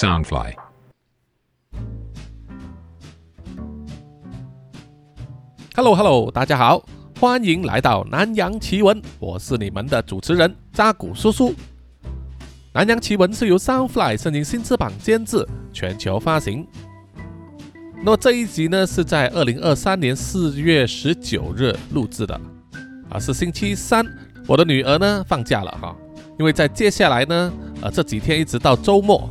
Soundfly。Hello Hello，大家好，欢迎来到南洋奇闻，我是你们的主持人扎古叔叔。南洋奇闻是由 Soundfly 声音新翅膀监制，全球发行。那么这一集呢，是在二零二三年四月十九日录制的，啊，是星期三。我的女儿呢放假了哈，因为在接下来呢，呃，这几天一直到周末，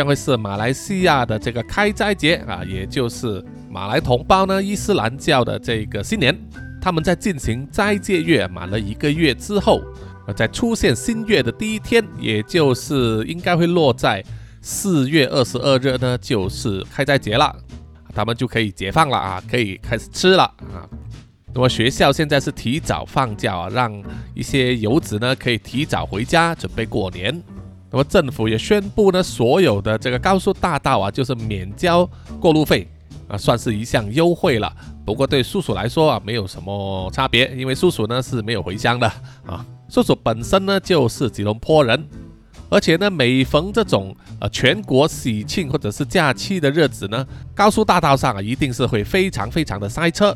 将会是马来西亚的这个开斋节啊，也就是马来同胞呢伊斯兰教的这个新年。他们在进行斋戒月满了一个月之后，呃，在出现新月的第一天，也就是应该会落在四月二十二日呢，就是开斋节了。他们就可以解放了啊，可以开始吃了啊。那么学校现在是提早放假啊，让一些游子呢可以提早回家准备过年。那么政府也宣布呢，所有的这个高速大道啊，就是免交过路费啊，算是一项优惠了。不过对叔叔来说啊，没有什么差别，因为叔叔呢是没有回乡的啊。叔叔本身呢就是吉隆坡人。而且呢，每逢这种呃全国喜庆或者是假期的日子呢，高速大道上啊一定是会非常非常的塞车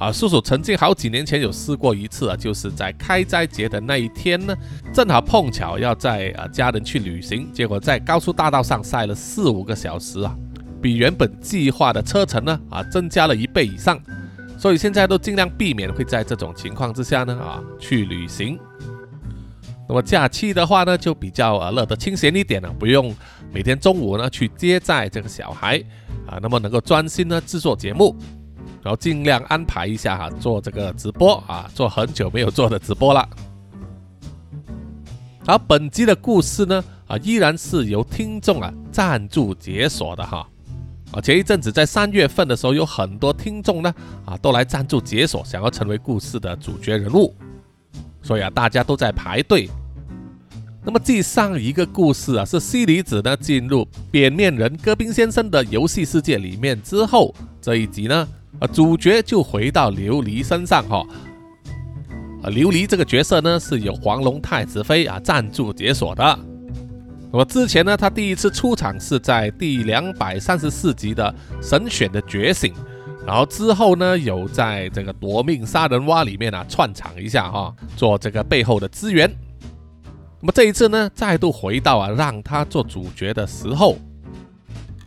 啊。叔叔曾经好几年前有试过一次啊，就是在开斋节的那一天呢，正好碰巧要载啊家人去旅行，结果在高速大道上塞了四五个小时啊，比原本计划的车程呢啊增加了一倍以上，所以现在都尽量避免会在这种情况之下呢啊去旅行。那么假期的话呢，就比较呃乐得清闲一点了，不用每天中午呢去接载这个小孩啊，那么能够专心呢制作节目，然后尽量安排一下哈做这个直播啊，做很久没有做的直播了。好，本集的故事呢啊依然是由听众啊赞助解锁的哈啊，前一阵子在三月份的时候，有很多听众呢啊都来赞助解锁，想要成为故事的主角人物，所以啊大家都在排队。那么，继上一个故事啊，是西离子呢进入扁面人戈宾先生的游戏世界里面之后，这一集呢，啊，主角就回到琉璃身上哈。啊，琉璃这个角色呢，是由黄龙太子妃啊赞助解锁的。那么之前呢，他第一次出场是在第两百三十四集的神选的觉醒，然后之后呢，有在这个夺命杀人蛙里面啊串场一下哈，做这个背后的支援。那么这一次呢，再度回到啊，让他做主角的时候。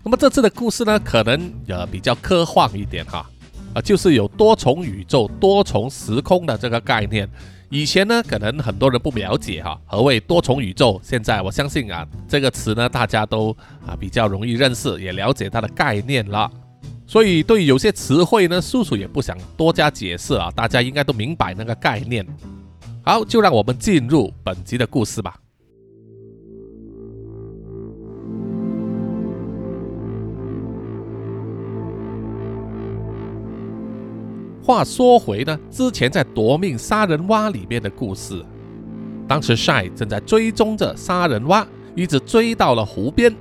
那么这次的故事呢，可能呃比较科幻一点哈，啊就是有多重宇宙、多重时空的这个概念。以前呢，可能很多人不了解哈，何谓多重宇宙？现在我相信啊，这个词呢，大家都啊比较容易认识，也了解它的概念了。所以对于有些词汇呢，叔叔也不想多加解释啊，大家应该都明白那个概念。好，就让我们进入本集的故事吧。话说回呢，之前在夺命杀人蛙里面的故事，当时 Shy 正在追踪着杀人蛙，一直追到了湖边。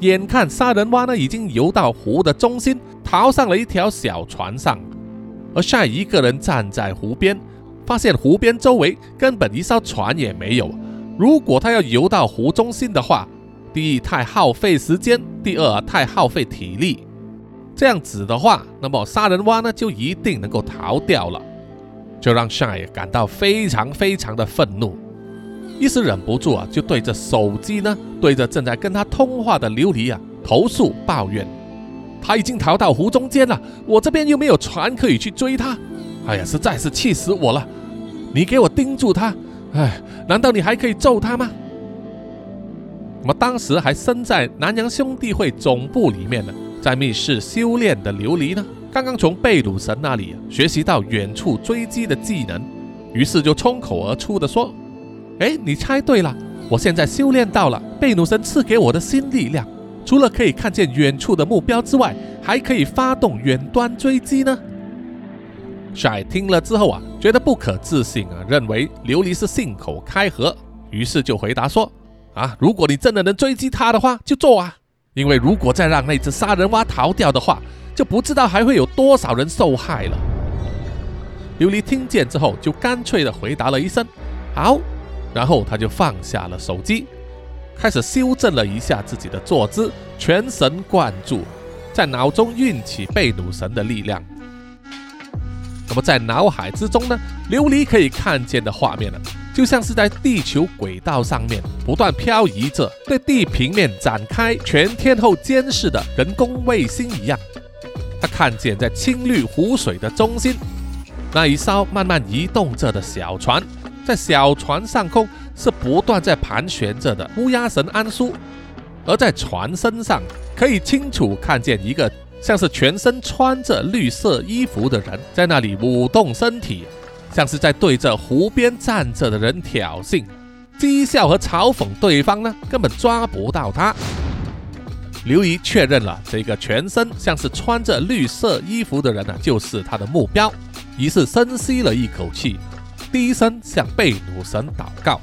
眼看杀人蛙呢已经游到湖的中心，逃上了一条小船上，而 Shy 一个人站在湖边。发现湖边周围根本一艘船也没有。如果他要游到湖中心的话，第一太耗费时间，第二太耗费体力。这样子的话，那么杀人蛙呢就一定能够逃掉了，就让 Shy 感到非常非常的愤怒，一时忍不住啊，就对着手机呢，对着正在跟他通话的琉璃啊投诉抱怨：他已经逃到湖中间了，我这边又没有船可以去追他。哎呀，实在是气死我了！你给我盯住他！哎，难道你还可以揍他吗？那么当时还身在南洋兄弟会总部里面呢，在密室修炼的琉璃呢，刚刚从贝鲁神那里学习到远处追击的技能，于是就冲口而出的说：“哎，你猜对了，我现在修炼到了贝鲁神赐给我的新力量，除了可以看见远处的目标之外，还可以发动远端追击呢。”帅听了之后啊，觉得不可置信啊，认为琉璃是信口开河，于是就回答说：“啊，如果你真的能追击他的话，就做啊！因为如果再让那只杀人蛙逃掉的话，就不知道还会有多少人受害了。”琉璃听见之后，就干脆的回答了一声：“好。”然后他就放下了手机，开始修正了一下自己的坐姿，全神贯注，在脑中运起贝努神的力量。那么在脑海之中呢，琉璃可以看见的画面呢，就像是在地球轨道上面不断漂移着，对地平面展开全天候监视的人工卫星一样。他看见在青绿湖水的中心，那一艘慢慢移动着的小船，在小船上空是不断在盘旋着的乌鸦神安苏，而在船身上可以清楚看见一个。像是全身穿着绿色衣服的人在那里舞动身体，像是在对着湖边站着的人挑衅、讥笑和嘲讽对方呢，根本抓不到他。刘姨确认了这个全身像是穿着绿色衣服的人呢，就是他的目标。于是深吸了一口气，低声向贝努神祷告：“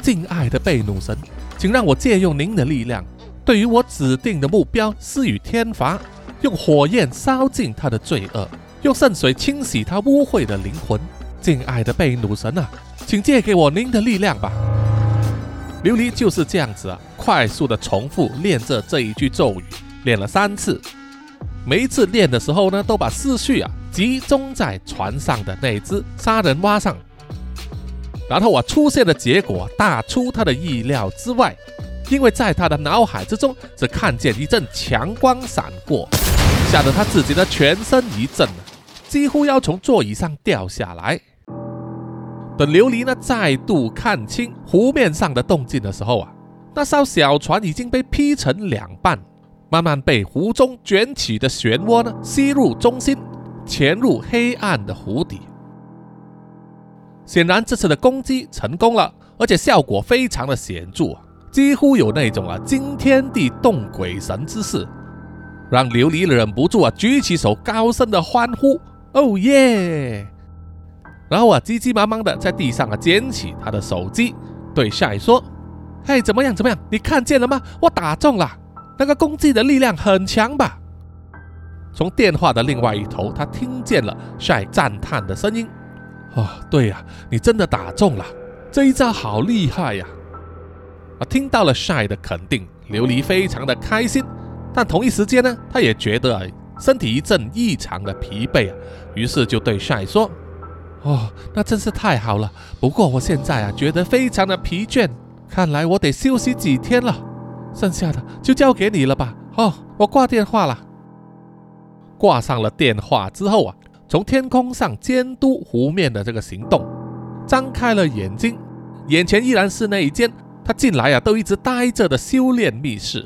敬爱的贝努神，请让我借用您的力量，对于我指定的目标施予天罚。”用火焰烧尽他的罪恶，用圣水清洗他污秽的灵魂。敬爱的贝努神啊，请借给我您的力量吧。琉璃就是这样子啊，快速的重复练着这一句咒语，练了三次。每一次练的时候呢，都把思绪啊集中在船上的那只杀人蛙上。然后啊，出现的结果大出他的意料之外。因为在他的脑海之中，只看见一阵强光闪过，吓得他自己的全身一震，几乎要从座椅上掉下来。等琉璃呢再度看清湖面上的动静的时候啊，那艘小船已经被劈成两半，慢慢被湖中卷起的漩涡呢吸入中心，潜入黑暗的湖底。显然这次的攻击成功了，而且效果非常的显著。几乎有那种啊惊天地动鬼神之势，让琉璃忍不住啊举起手高声的欢呼：“哦耶！”然后啊急急忙忙的在地上啊捡起他的手机，对夏雨说：“嘿，怎么样？怎么样？你看见了吗？我打中了，那个攻击的力量很强吧？”从电话的另外一头，他听见了夏赞叹的声音：“哦，对呀，你真的打中了，这一招好厉害呀！”啊，听到了晒的肯定，琉璃非常的开心，但同一时间呢，他也觉得，身体一阵异常的疲惫啊，于是就对帅说：“哦，那真是太好了。不过我现在啊，觉得非常的疲倦，看来我得休息几天了。剩下的就交给你了吧。哦，我挂电话了。挂上了电话之后啊，从天空上监督湖面的这个行动，张开了眼睛，眼前依然是那一间。他进来啊，都一直待着的修炼密室，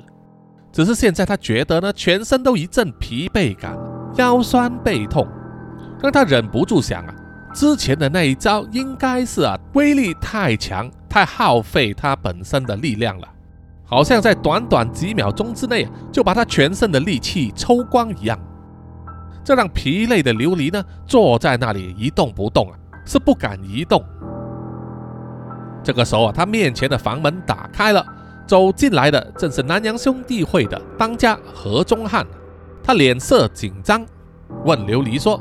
只是现在他觉得呢，全身都一阵疲惫感，腰酸背痛，让他忍不住想啊，之前的那一招应该是啊，威力太强，太耗费他本身的力量了，好像在短短几秒钟之内就把他全身的力气抽光一样，这让疲累的琉璃呢，坐在那里一动不动啊，是不敢移动。这个时候啊，他面前的房门打开了，走进来的正是南洋兄弟会的当家何中汉。他脸色紧张，问琉璃说：“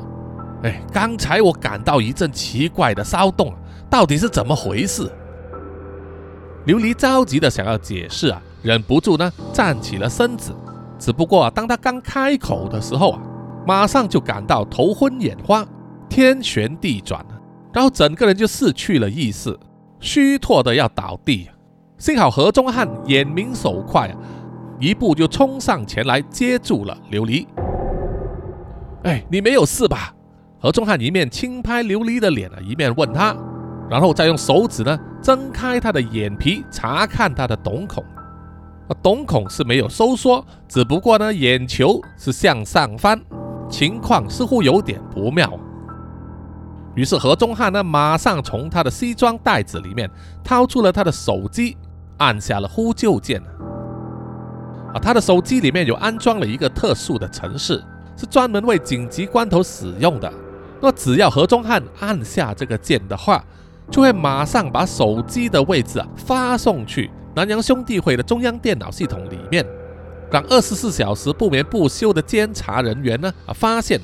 哎，刚才我感到一阵奇怪的骚动，到底是怎么回事？”琉璃着急的想要解释啊，忍不住呢站起了身子。只不过当他刚开口的时候啊，马上就感到头昏眼花，天旋地转，然后整个人就失去了意识。虚脱的要倒地，幸好何中汉眼明手快啊，一步就冲上前来接住了琉璃。哎，你没有事吧？何中汉一面轻拍琉璃的脸啊，一面问他，然后再用手指呢睁开他的眼皮，查看他的瞳孔。啊，瞳孔是没有收缩，只不过呢眼球是向上翻，情况似乎有点不妙。于是何中汉呢，马上从他的西装袋子里面掏出了他的手机，按下了呼救键。啊，他的手机里面有安装了一个特殊的程式，是专门为紧急关头使用的。那只要何忠汉按下这个键的话，就会马上把手机的位置啊发送去南洋兄弟会的中央电脑系统里面，让二十四小时不眠不休的监察人员呢啊发现。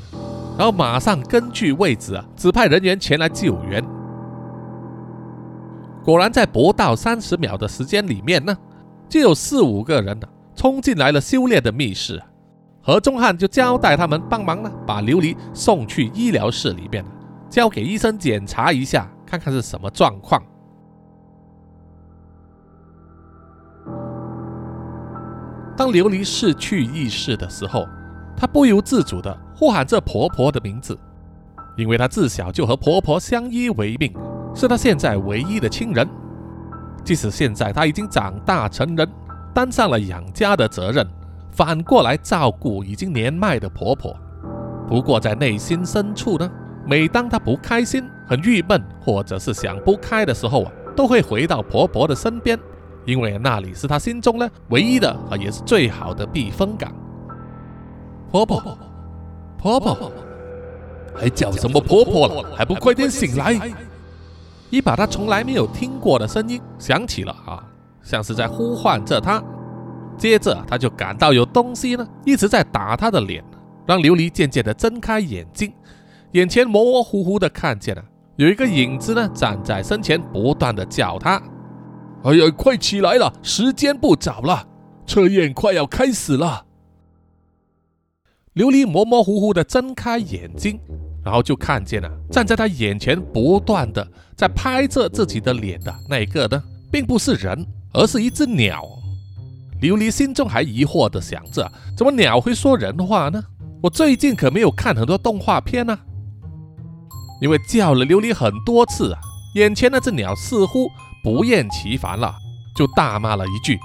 然后马上根据位置啊，指派人员前来救援。果然，在不到三十秒的时间里面呢，就有四五个人呢冲进来了修炼的密室，何中汉就交代他们帮忙呢，把琉璃送去医疗室里边，交给医生检查一下，看看是什么状况。当琉璃失去意识的时候，她不由自主地呼喊着婆婆的名字，因为她自小就和婆婆相依为命，是她现在唯一的亲人。即使现在她已经长大成人，担上了养家的责任，反过来照顾已经年迈的婆婆。不过在内心深处呢，每当她不开心、很郁闷，或者是想不开的时候啊，都会回到婆婆的身边。因为那里是他心中呢唯一的啊，也是最好的避风港。婆婆，婆婆，还叫什么婆婆了？还不快点醒来！一把他从来没有听过的声音响起了啊，像是在呼唤着他。接着他就感到有东西呢一直在打他的脸，让琉璃渐渐的睁开眼睛，眼前模模糊糊的看见了有一个影子呢站在身前，不断的叫他。哎呀，快起来了，时间不早了，测验快要开始了。琉璃模模糊糊的睁开眼睛，然后就看见了站在他眼前不断的在拍着自己的脸的那一个呢，并不是人，而是一只鸟。琉璃心中还疑惑的想着，怎么鸟会说人话呢？我最近可没有看很多动画片呢。因为叫了琉璃很多次啊，眼前那只鸟似乎。不厌其烦了，就大骂了一句：“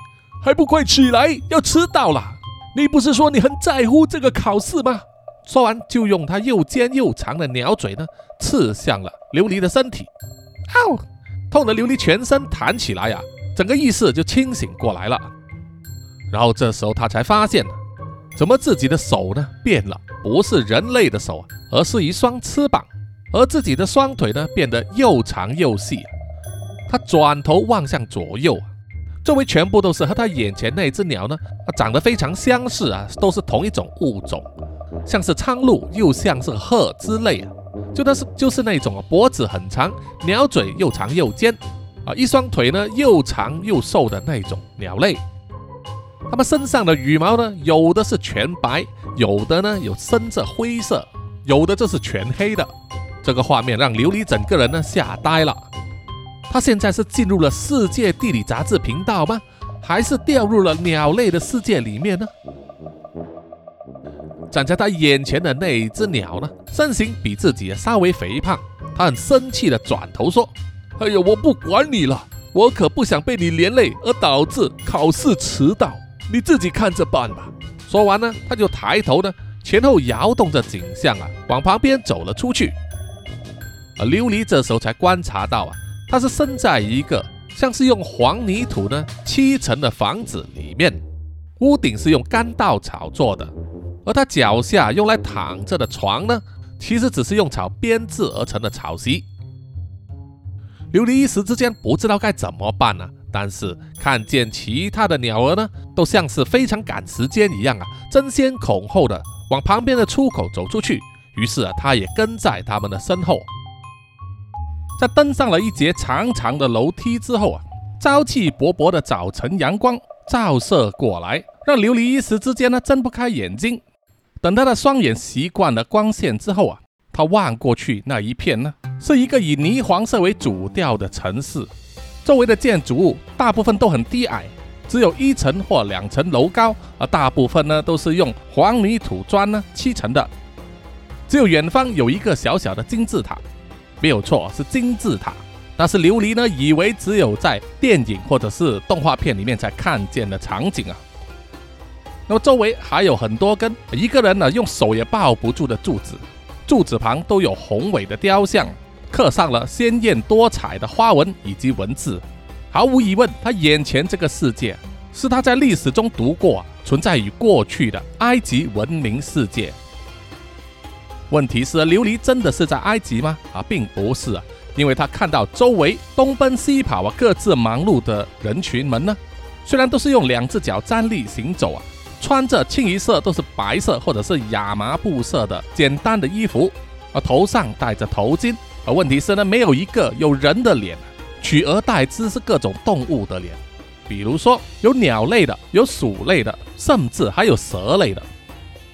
还不快起来，要迟到了！你不是说你很在乎这个考试吗？”说完，就用它又尖又长的鸟嘴呢，刺向了琉璃的身体。嗷！痛得琉璃全身弹起来呀，整个意识就清醒过来了。然后这时候他才发现，怎么自己的手呢变了，不是人类的手，而是一双翅膀，而自己的双腿呢变得又长又细。他转头望向左右，周围全部都是和他眼前那只鸟呢，长得非常相似啊，都是同一种物种，像是苍鹭，又像是鹤之类啊，就那是就是那种脖子很长，鸟嘴又长又尖啊，一双腿呢又长又瘦的那种鸟类。它们身上的羽毛呢，有的是全白，有的呢有深色灰色，有的就是全黑的。这个画面让琉璃整个人呢吓呆了。他现在是进入了世界地理杂志频道吗？还是掉入了鸟类的世界里面呢？站在他眼前的那只鸟呢，身形比自己稍微肥胖。他很生气的转头说：“哎呀，我不管你了，我可不想被你连累而导致考试迟到，你自己看着办吧。”说完呢，他就抬头呢，前后摇动着景象啊，往旁边走了出去。而琉璃这时候才观察到啊。他是身在一个像是用黄泥土呢砌成的房子里面，屋顶是用干稻草做的，而他脚下用来躺着的床呢，其实只是用草编制而成的草席。琉璃一时之间不知道该怎么办呢，但是看见其他的鸟儿呢，都像是非常赶时间一样啊，争先恐后的往旁边的出口走出去，于是啊，他也跟在他们的身后。在登上了一节长长的楼梯之后啊，朝气勃勃的早晨阳光照射过来，让琉璃一时之间呢睁不开眼睛。等他的双眼习惯了光线之后啊，他望过去那一片呢，是一个以泥黄色为主调的城市，周围的建筑物大部分都很低矮，只有一层或两层楼高，而大部分呢都是用黄泥土砖呢砌成的，只有远方有一个小小的金字塔。没有错，是金字塔。但是琉璃呢，以为只有在电影或者是动画片里面才看见的场景啊。那么周围还有很多根一个人呢用手也抱不住的柱子，柱子旁都有宏伟的雕像，刻上了鲜艳多彩的花纹以及文字。毫无疑问，他眼前这个世界是他在历史中读过、存在于过去的埃及文明世界。问题是，琉璃真的是在埃及吗？啊，并不是啊，因为他看到周围东奔西跑啊，各自忙碌的人群们呢，虽然都是用两只脚站立行走啊，穿着清一色都是白色或者是亚麻布色的简单的衣服，而头上戴着头巾，而问题是呢，没有一个有人的脸，取而代之是各种动物的脸，比如说有鸟类的，有鼠类的，甚至还有蛇类的，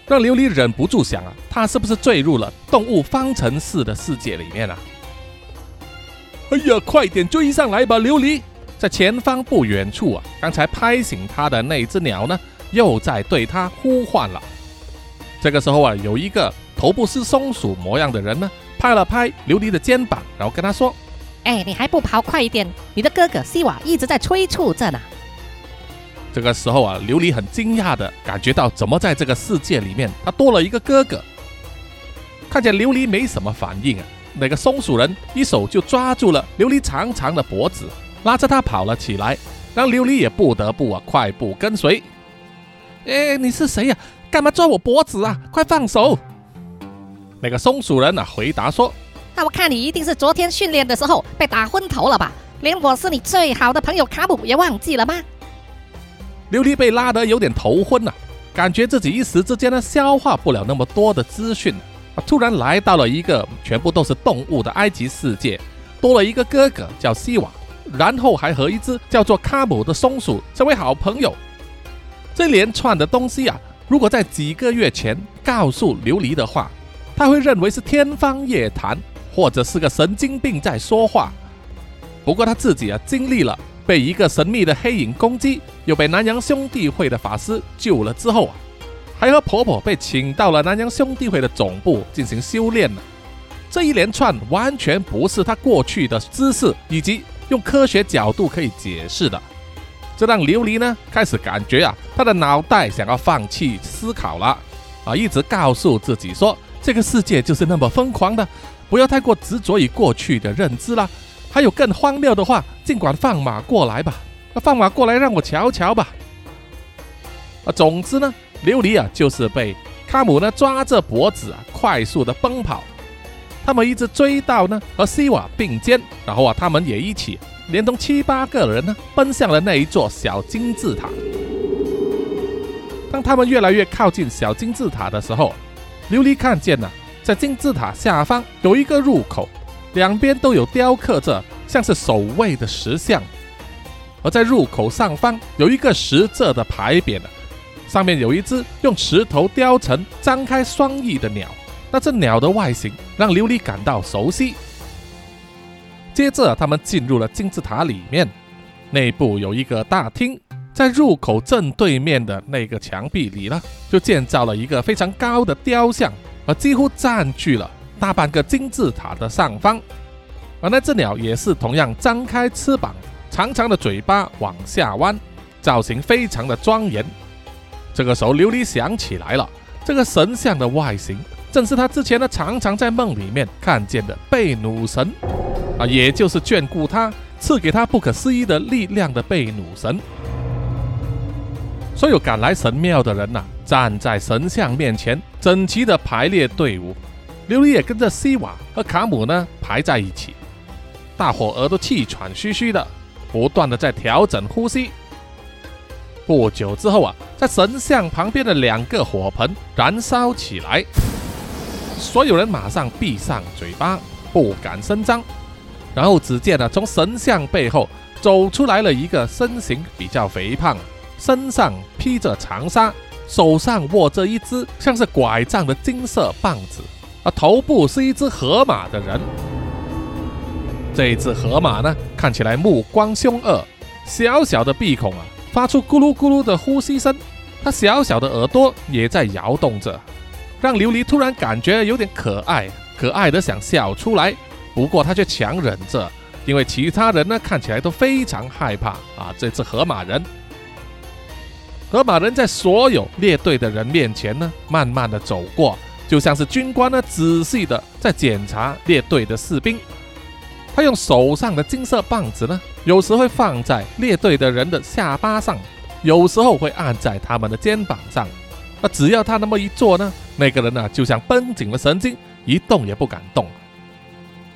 让琉璃忍不住想啊，他是不是坠入了动物方程式的世界里面啊？哎呀，快点追上来吧，琉璃！在前方不远处啊，刚才拍醒他的那只鸟呢，又在对他呼唤了。这个时候啊，有一个头部是松鼠模样的人呢，拍了拍琉璃的肩膀，然后跟他说。哎，你还不跑快一点！你的哥哥西瓦一直在催促着呢。这个时候啊，琉璃很惊讶的感觉到，怎么在这个世界里面，他多了一个哥哥？看见琉璃没什么反应啊，那个松鼠人一手就抓住了琉璃长长的脖子，拉着他跑了起来，让琉璃也不得不啊快步跟随。哎，你是谁呀？干嘛抓我脖子啊？快放手！那个松鼠人啊回答说。那我看你一定是昨天训练的时候被打昏头了吧？连我是你最好的朋友卡姆也忘记了吗？琉璃被拉得有点头昏了，感觉自己一时之间呢消化不了那么多的资讯啊！突然来到了一个全部都是动物的埃及世界，多了一个哥哥叫西瓦，然后还和一只叫做卡姆的松鼠成为好朋友。这连串的东西啊，如果在几个月前告诉琉璃的话，他会认为是天方夜谭。或者是个神经病在说话。不过他自己啊，经历了被一个神秘的黑影攻击，又被南洋兄弟会的法师救了之后啊，还和婆婆被请到了南洋兄弟会的总部进行修炼呢。这一连串完全不是他过去的知识以及用科学角度可以解释的，这让琉璃呢开始感觉啊，他的脑袋想要放弃思考了啊，一直告诉自己说，这个世界就是那么疯狂的。不要太过执着于过去的认知啦，还有更荒谬的话，尽管放马过来吧，放马过来让我瞧瞧吧。啊，总之呢，琉璃啊就是被卡姆呢抓着脖子啊，快速的奔跑。他们一直追到呢和西瓦并肩，然后啊他们也一起连同七八个人呢奔向了那一座小金字塔。当他们越来越靠近小金字塔的时候，琉璃看见了。在金字塔下方有一个入口，两边都有雕刻着像是守卫的石像，而在入口上方有一个十字的牌匾上面有一只用石头雕成、张开双翼的鸟。那这鸟的外形让琉璃感到熟悉。接着，他们进入了金字塔里面，内部有一个大厅，在入口正对面的那个墙壁里呢，就建造了一个非常高的雕像。而几乎占据了大半个金字塔的上方，而那只鸟也是同样张开翅膀，长长的嘴巴往下弯，造型非常的庄严。这个时候，琉璃想起来了，这个神像的外形正是他之前呢常常在梦里面看见的贝努神啊，也就是眷顾他、赐给他不可思议的力量的贝努神。所有赶来神庙的人呐。站在神像面前，整齐的排列队伍。琉璃也跟着西瓦和卡姆呢排在一起，大伙儿都气喘吁吁的，不断的在调整呼吸。不久之后啊，在神像旁边的两个火盆燃烧起来，所有人马上闭上嘴巴，不敢声张。然后只见呢，从神像背后走出来了一个身形比较肥胖，身上披着长纱。手上握着一只像是拐杖的金色棒子，而头部是一只河马的人。这只河马呢，看起来目光凶恶，小小的鼻孔啊，发出咕噜咕噜的呼吸声。它小小的耳朵也在摇动着，让琉璃突然感觉有点可爱，可爱的想笑出来。不过他却强忍着，因为其他人呢，看起来都非常害怕啊，这只河马人。河马人在所有列队的人面前呢，慢慢的走过，就像是军官呢，仔细的在检查列队的士兵。他用手上的金色棒子呢，有时会放在列队的人的下巴上，有时候会按在他们的肩膀上。那只要他那么一做呢，那个人呢，就像绷紧了神经，一动也不敢动。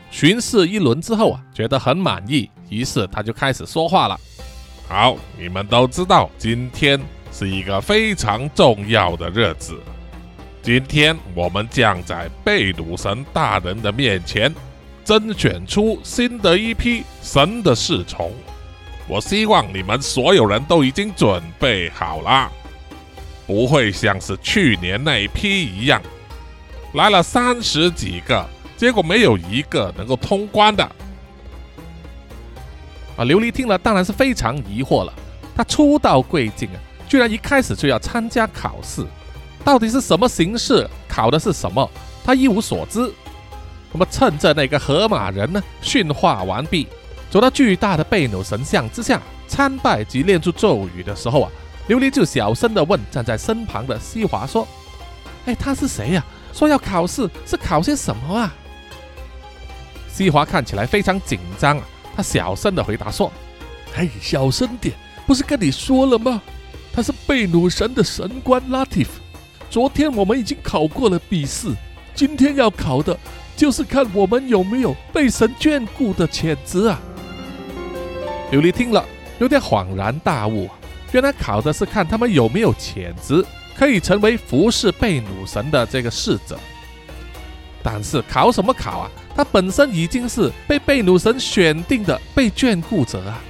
巡视一轮之后啊，觉得很满意，于是他就开始说话了。好，你们都知道今天。是一个非常重要的日子。今天我们将在贝鲁神大人的面前甄选出新的一批神的侍从。我希望你们所有人都已经准备好了，不会像是去年那一批一样，来了三十几个，结果没有一个能够通关的。啊，琉璃听了当然是非常疑惑了。他初到贵境啊，居然一开始就要参加考试，到底是什么形式？考的是什么？他一无所知。那么趁着那个河马人呢驯化完毕，走到巨大的贝努神像之下参拜及念出咒语的时候啊，琉璃就小声的问站在身旁的西华说：“哎，他是谁呀？说要考试是考些什么啊？”西华看起来非常紧张啊，他小声的回答说：“哎，小声点，不是跟你说了吗？他是贝努神的神官拉蒂夫。昨天我们已经考过了笔试，今天要考的。”就是看我们有没有被神眷顾的潜质啊！琉璃听了有点恍然大悟，原来考的是看他们有没有潜质，可以成为服侍贝努神的这个侍者。但是考什么考啊？他本身已经是被贝努神选定的被眷顾者啊！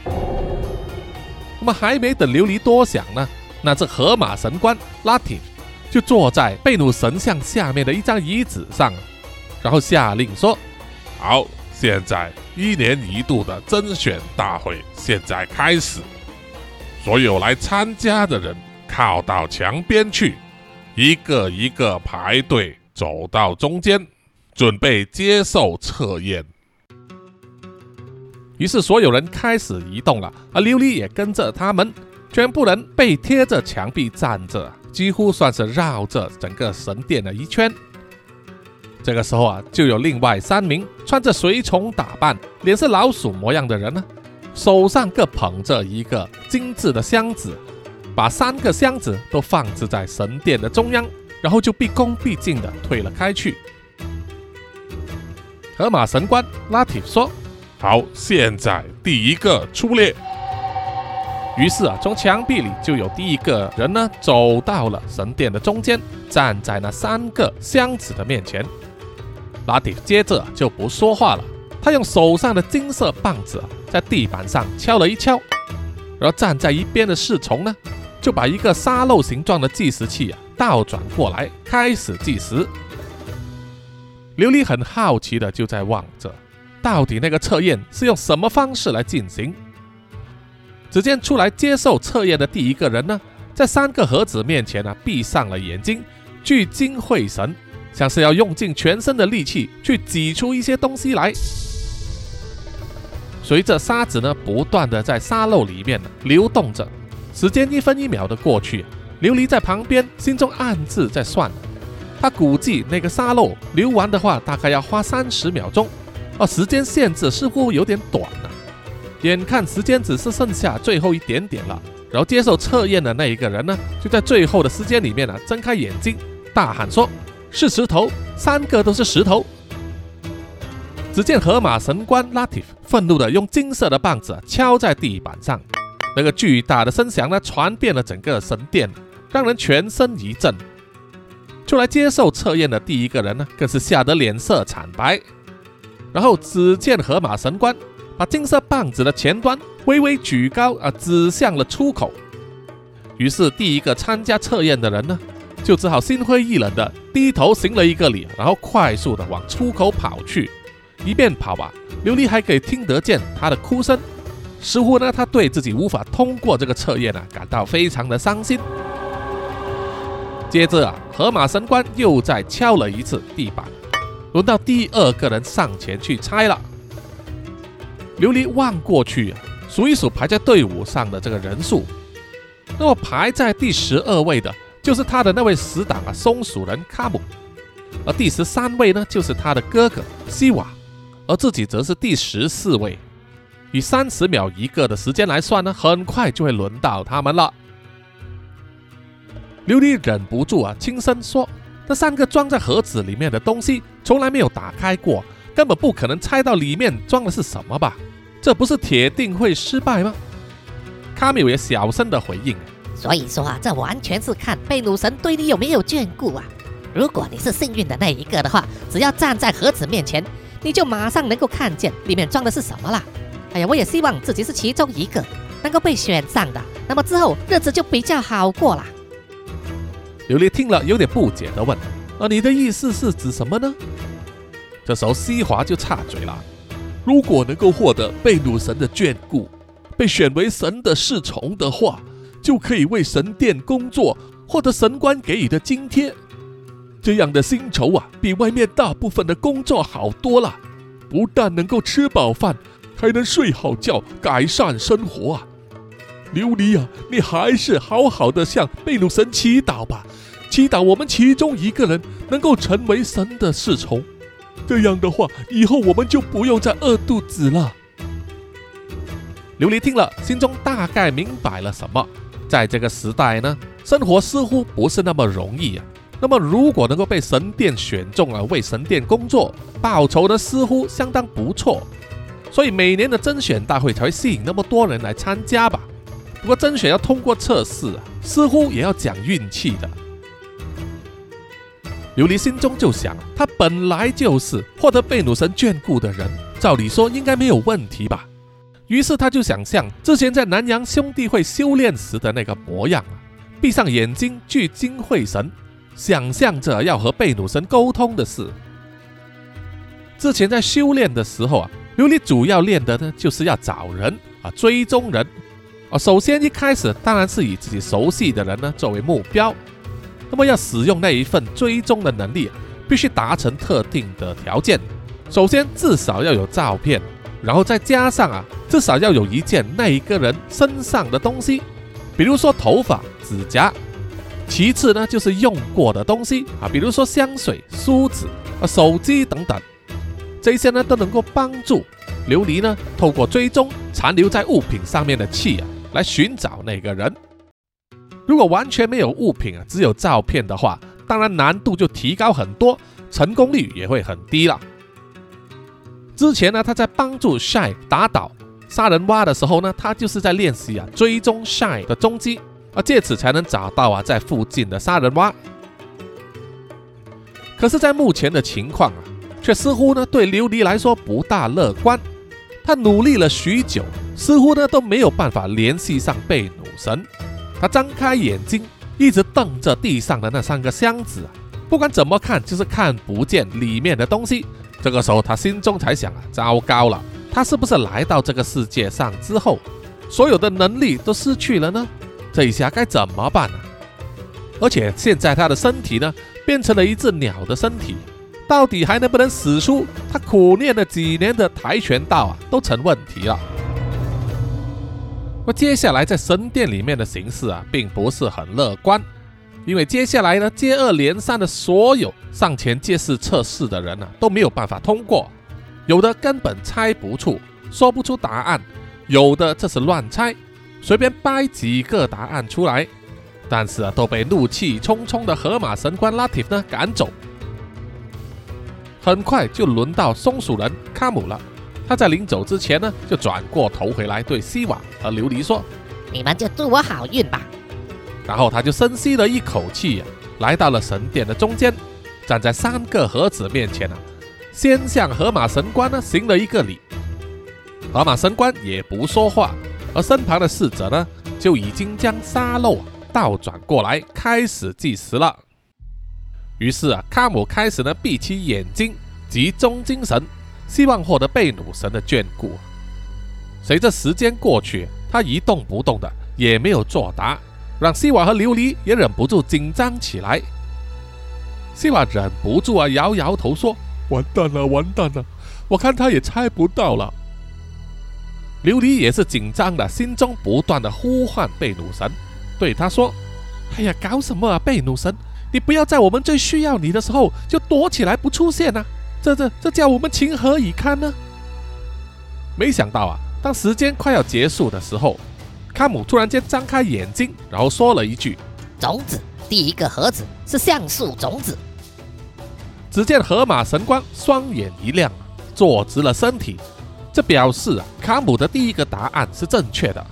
那么还没等琉璃多想呢，那这河马神官拉提就坐在贝努神像下面的一张椅子上。然后下令说：“好，现在一年一度的甄选大会现在开始，所有来参加的人靠到墙边去，一个一个排队走到中间，准备接受测验。”于是所有人开始移动了，而琉璃也跟着他们，全部人背贴着墙壁站着，几乎算是绕着整个神殿的一圈。这个时候啊，就有另外三名穿着随从打扮、脸是老鼠模样的人呢，手上各捧着一个精致的箱子，把三个箱子都放置在神殿的中央，然后就毕恭毕敬地退了开去。河马神官拉提说：“好，现在第一个出列。”于是啊，从墙壁里就有第一个人呢，走到了神殿的中间，站在那三个箱子的面前。拉蒂接着就不说话了，他用手上的金色棒子在地板上敲了一敲，而站在一边的侍从呢，就把一个沙漏形状的计时器啊倒转过来，开始计时。琉璃很好奇的就在望着，到底那个测验是用什么方式来进行？只见出来接受测验的第一个人呢，在三个盒子面前呢闭上了眼睛，聚精会神。像是要用尽全身的力气去挤出一些东西来。随着沙子呢不断的在沙漏里面流动着，时间一分一秒的过去，琉璃在旁边心中暗自在算，他估计那个沙漏流完的话大概要花三十秒钟，而时间限制似乎有点短了。眼看时间只是剩下最后一点点了，然后接受测验的那一个人呢，就在最后的时间里面呢睁开眼睛，大喊说。是石头，三个都是石头。只见河马神官拉提夫愤怒的用金色的棒子敲在地板上，那个巨大的声响呢，传遍了整个神殿，让人全身一震。出来接受测验的第一个人呢，更是吓得脸色惨白。然后只见河马神官把金色棒子的前端微微举高啊，指向了出口。于是第一个参加测验的人呢。就只好心灰意冷的低头行了一个礼，然后快速的往出口跑去。一边跑吧，琉璃还可以听得见他的哭声，似乎呢他对自己无法通过这个测验呢感到非常的伤心。接着啊，河马神官又再敲了一次地板，轮到第二个人上前去拆了。琉璃望过去，数一数排在队伍上的这个人数，那么排在第十二位的。就是他的那位死党啊，松鼠人卡姆，而第十三位呢，就是他的哥哥西瓦，而自己则是第十四位。以三十秒一个的时间来算呢，很快就会轮到他们了。琉璃忍不住啊，轻声说：“那三个装在盒子里面的东西从来没有打开过，根本不可能猜到里面装的是什么吧？这不是铁定会失败吗？”卡米也小声的回应。所以说啊，这完全是看贝鲁神对你有没有眷顾啊！如果你是幸运的那一个的话，只要站在盒子面前，你就马上能够看见里面装的是什么了。哎呀，我也希望自己是其中一个。能够被选上的，那么之后日子就比较好过了。琉璃听了有点不解的问：“啊，你的意思是指什么呢？”这时候西华就插嘴了：“如果能够获得贝努神的眷顾，被选为神的侍从的话，就可以为神殿工作，获得神官给予的津贴。这样的薪酬啊，比外面大部分的工作好多了。不但能够吃饱饭，还能睡好觉，改善生活啊！琉璃啊，你还是好好的向贝鲁神祈祷吧，祈祷我们其中一个人能够成为神的侍从。这样的话，以后我们就不用再饿肚子了。琉璃听了，心中大概明白了什么。在这个时代呢，生活似乎不是那么容易啊。那么，如果能够被神殿选中了，为神殿工作，报酬呢似乎相当不错，所以每年的甄选大会才会吸引那么多人来参加吧。不过，甄选要通过测试啊，似乎也要讲运气的。琉璃心中就想，他本来就是获得贝努神眷顾的人，照理说应该没有问题吧。于是他就想象之前在南洋兄弟会修炼时的那个模样，闭上眼睛聚精会神。想象着要和贝努神沟通的事。之前在修炼的时候啊，琉璃主要练的呢，就是要找人啊，追踪人啊。首先一开始当然是以自己熟悉的人呢作为目标。那么要使用那一份追踪的能力，必须达成特定的条件。首先至少要有照片，然后再加上啊，至少要有一件那一个人身上的东西，比如说头发、指甲。其次呢，就是用过的东西啊，比如说香水、梳子啊、手机等等，这些呢都能够帮助琉璃呢透过追踪残留在物品上面的气啊，来寻找那个人。如果完全没有物品啊，只有照片的话，当然难度就提高很多，成功率也会很低了。之前呢，他在帮助 Shy 打倒杀人蛙的时候呢，他就是在练习啊追踪 Shy 的踪迹。而借此才能找到啊，在附近的杀人蛙。可是，在目前的情况啊，却似乎呢对琉璃来说不大乐观。他努力了许久，似乎呢都没有办法联系上贝努神。他张开眼睛，一直瞪着地上的那三个箱子啊，不管怎么看就是看不见里面的东西。这个时候，他心中才想啊，糟糕了，他是不是来到这个世界上之后，所有的能力都失去了呢？这一下该怎么办呢？而且现在他的身体呢，变成了一只鸟的身体，到底还能不能使出他苦练了几年的跆拳道啊，都成问题了。那接下来在神殿里面的形势啊，并不是很乐观，因为接下来呢，接二连三的所有上前借势测试的人呢，都没有办法通过，有的根本猜不出，说不出答案，有的这是乱猜。随便掰几个答案出来，但是啊，都被怒气冲冲的河马神官拉提夫呢赶走。很快就轮到松鼠人卡姆了。他在临走之前呢，就转过头回来对西瓦和琉璃说：“你们就祝我好运吧。”然后他就深吸了一口气，来到了神殿的中间，站在三个盒子面前啊，先向河马神官呢行了一个礼。河马神官也不说话。而身旁的侍者呢，就已经将沙漏倒转过来，开始计时了。于是啊，卡姆开始呢闭起眼睛，集中精神，希望获得贝努神的眷顾。随着时间过去，他一动不动的，也没有作答，让西瓦和琉璃也忍不住紧张起来。西瓦忍不住啊，摇摇头说：“完蛋了，完蛋了！我看他也猜不到了。”琉璃也是紧张的，心中不断的呼唤贝努神，对他说：“哎呀，搞什么啊，贝努神，你不要在我们最需要你的时候就躲起来不出现啊！这这这叫我们情何以堪呢？”没想到啊，当时间快要结束的时候，卡姆突然间张开眼睛，然后说了一句：“种子，第一个盒子是橡树种子。”只见河马神官双眼一亮，坐直了身体。这表示啊，卡姆的第一个答案是正确的。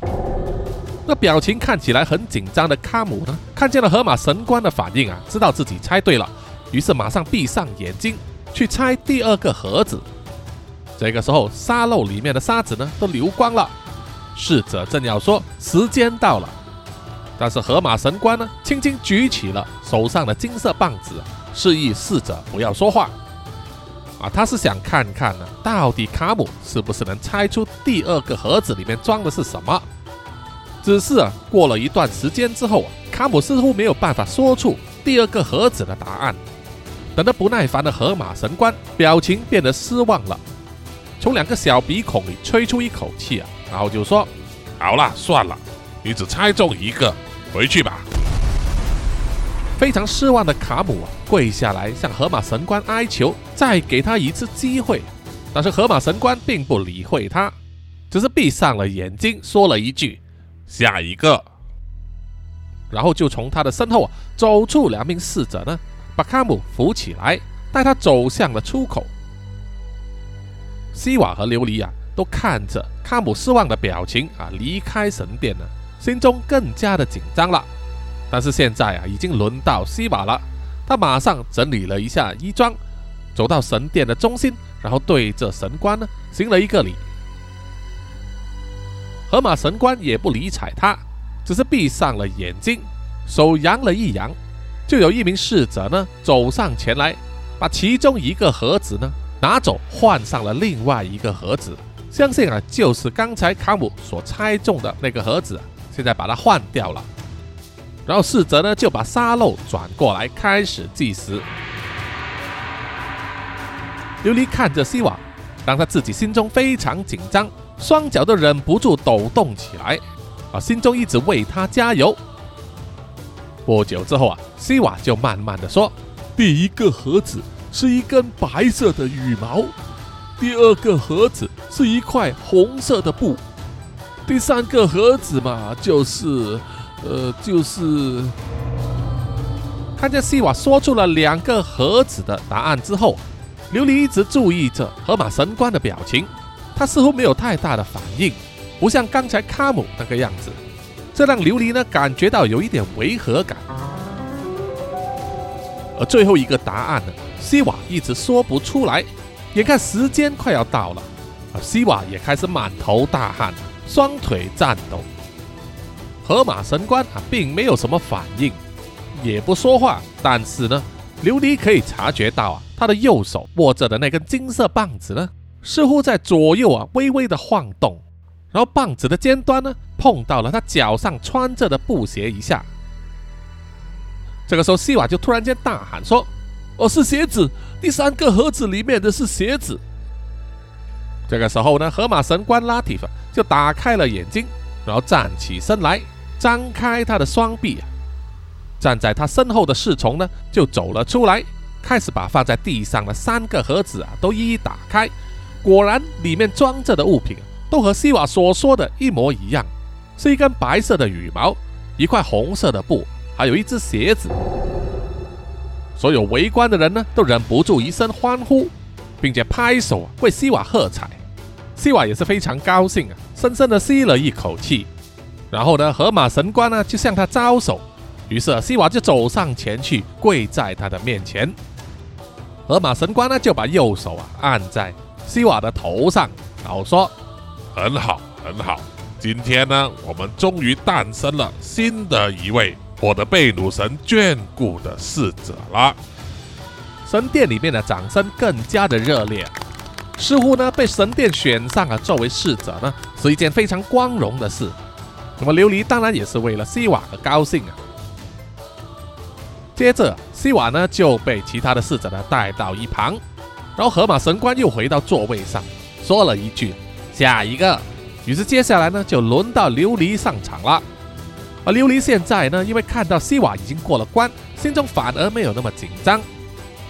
那表情看起来很紧张的卡姆呢，看见了河马神官的反应啊，知道自己猜对了，于是马上闭上眼睛去猜第二个盒子。这个时候，沙漏里面的沙子呢都流光了侍者正要说时间到了，但是河马神官呢，轻轻举起了手上的金色棒子，示意侍者不要说话。啊，他是想看看呢，到底卡姆是不是能猜出第二个盒子里面装的是什么。只是啊，过了一段时间之后啊，卡姆似乎没有办法说出第二个盒子的答案。等得不耐烦的河马神官表情变得失望了，从两个小鼻孔里吹出一口气啊，然后就说：“好了，算了，你只猜中一个，回去吧。”非常失望的卡姆，跪下来向河马神官哀求，再给他一次机会。但是河马神官并不理会他，只是闭上了眼睛，说了一句：“下一个。”然后就从他的身后啊走出两名侍者呢。把卡姆扶起来，带他走向了出口。西瓦和琉璃啊，都看着卡姆失望的表情啊，离开神殿了，心中更加的紧张了。但是现在啊，已经轮到西瓦了，他马上整理了一下衣装，走到神殿的中心，然后对着神官呢行了一个礼。河马神官也不理睬他，只是闭上了眼睛，手扬了一扬。就有一名侍者呢走上前来，把其中一个盒子呢拿走，换上了另外一个盒子。相信啊，就是刚才卡姆所猜中的那个盒子，现在把它换掉了。然后侍者呢就把沙漏转过来，开始计时。琉璃看着希瓦，让他自己心中非常紧张，双脚都忍不住抖动起来，啊，心中一直为他加油。不久之后啊，西瓦就慢慢的说：“第一个盒子是一根白色的羽毛，第二个盒子是一块红色的布，第三个盒子嘛，就是，呃，就是……”看见西瓦说出了两个盒子的答案之后，琉璃一直注意着河马神官的表情，他似乎没有太大的反应，不像刚才卡姆那个样子。这让琉璃呢感觉到有一点违和感，而最后一个答案呢，西瓦一直说不出来。眼看时间快要到了，啊，西瓦也开始满头大汗，双腿颤抖。河马神官啊，并没有什么反应，也不说话。但是呢，琉璃可以察觉到啊，他的右手握着的那根金色棒子呢，似乎在左右啊微微的晃动。然后棒子的尖端呢，碰到了他脚上穿着的布鞋一下。这个时候，西瓦就突然间大喊说：“哦，是鞋子！第三个盒子里面的是鞋子。”这个时候呢，河马神官拉提夫就打开了眼睛，然后站起身来，张开他的双臂啊，站在他身后的侍从呢就走了出来，开始把放在地上的三个盒子啊都一一打开。果然，里面装着的物品。都和西瓦所说的一模一样，是一根白色的羽毛，一块红色的布，还有一只鞋子。所有围观的人呢，都忍不住一声欢呼，并且拍手为西瓦喝彩。西瓦也是非常高兴啊，深深的吸了一口气。然后呢，河马神官呢就向他招手，于是西瓦就走上前去，跪在他的面前。河马神官呢就把右手啊按在西瓦的头上，然后说。很好，很好。今天呢，我们终于诞生了新的一位我的贝努神眷顾的侍者了。神殿里面的掌声更加的热烈，似乎呢被神殿选上了作为侍者呢，是一件非常光荣的事。那么琉璃当然也是为了西瓦而高兴啊。接着，西瓦呢就被其他的侍者呢带到一旁，然后河马神官又回到座位上，说了一句。下一个，于是接下来呢，就轮到琉璃上场了。而琉璃现在呢，因为看到西瓦已经过了关，心中反而没有那么紧张，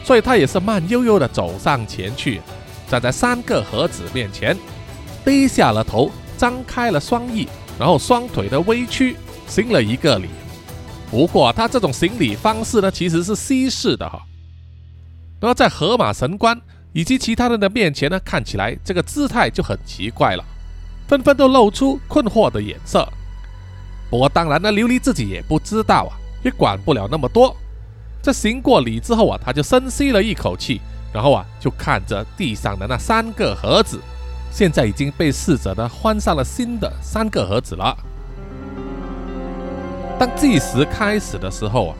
所以他也是慢悠悠的走上前去，站在三个盒子面前，低下了头，张开了双翼，然后双腿的微曲，行了一个礼。不过他这种行礼方式呢，其实是西式的哈。那么在河马神官。以及其他人的面前呢，看起来这个姿态就很奇怪了，纷纷都露出困惑的眼色。不过当然呢，琉璃自己也不知道啊，也管不了那么多。在行过礼之后啊，他就深吸了一口气，然后啊，就看着地上的那三个盒子，现在已经被逝者呢换上了新的三个盒子了。当计时开始的时候啊，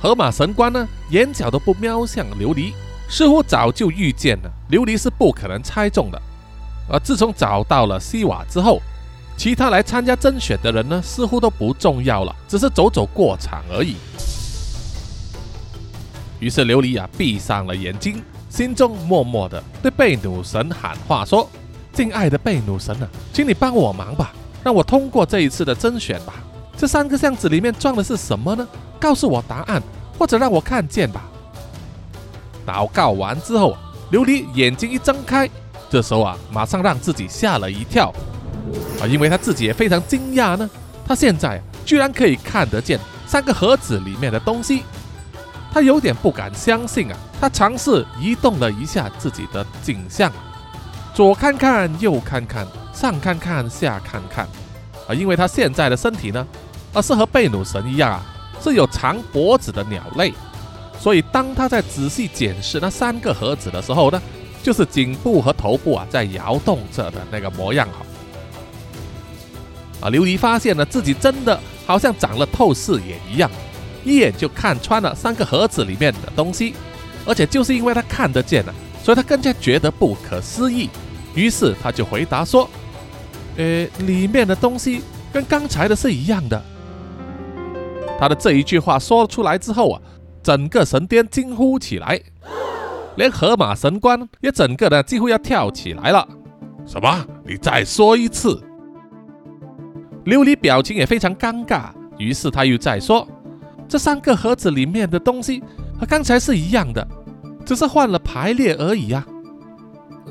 河马神官呢眼角都不瞄向琉璃，似乎早就预见了琉璃是不可能猜中的。而自从找到了西瓦之后，其他来参加甄选的人呢似乎都不重要了，只是走走过场而已。于是琉璃啊闭上了眼睛，心中默默的对贝努神喊话说：“敬爱的贝努神啊，请你帮我忙吧，让我通过这一次的甄选吧。”这三个箱子里面装的是什么呢？告诉我答案，或者让我看见吧。祷告完之后，琉璃眼睛一睁开，这时候啊，马上让自己吓了一跳啊，因为他自己也非常惊讶呢。他现在居然可以看得见三个盒子里面的东西，他有点不敢相信啊。他尝试移动了一下自己的景象，左看看，右看看，上看看，下看看啊，因为他现在的身体呢。而是和贝努神一样啊，是有长脖子的鸟类，所以当他在仔细检视那三个盒子的时候呢，就是颈部和头部啊在摇动着的那个模样哈。啊，琉璃发现了自己真的好像长了透视眼一样，一眼就看穿了三个盒子里面的东西，而且就是因为他看得见了，所以他更加觉得不可思议。于是他就回答说：“呃，里面的东西跟刚才的是一样的。”他的这一句话说出来之后啊，整个神殿惊呼起来，连河马神官也整个的几乎要跳起来了。什么？你再说一次？琉璃表情也非常尴尬，于是他又再说：“这三个盒子里面的东西和刚才是一样的，只是换了排列而已啊。”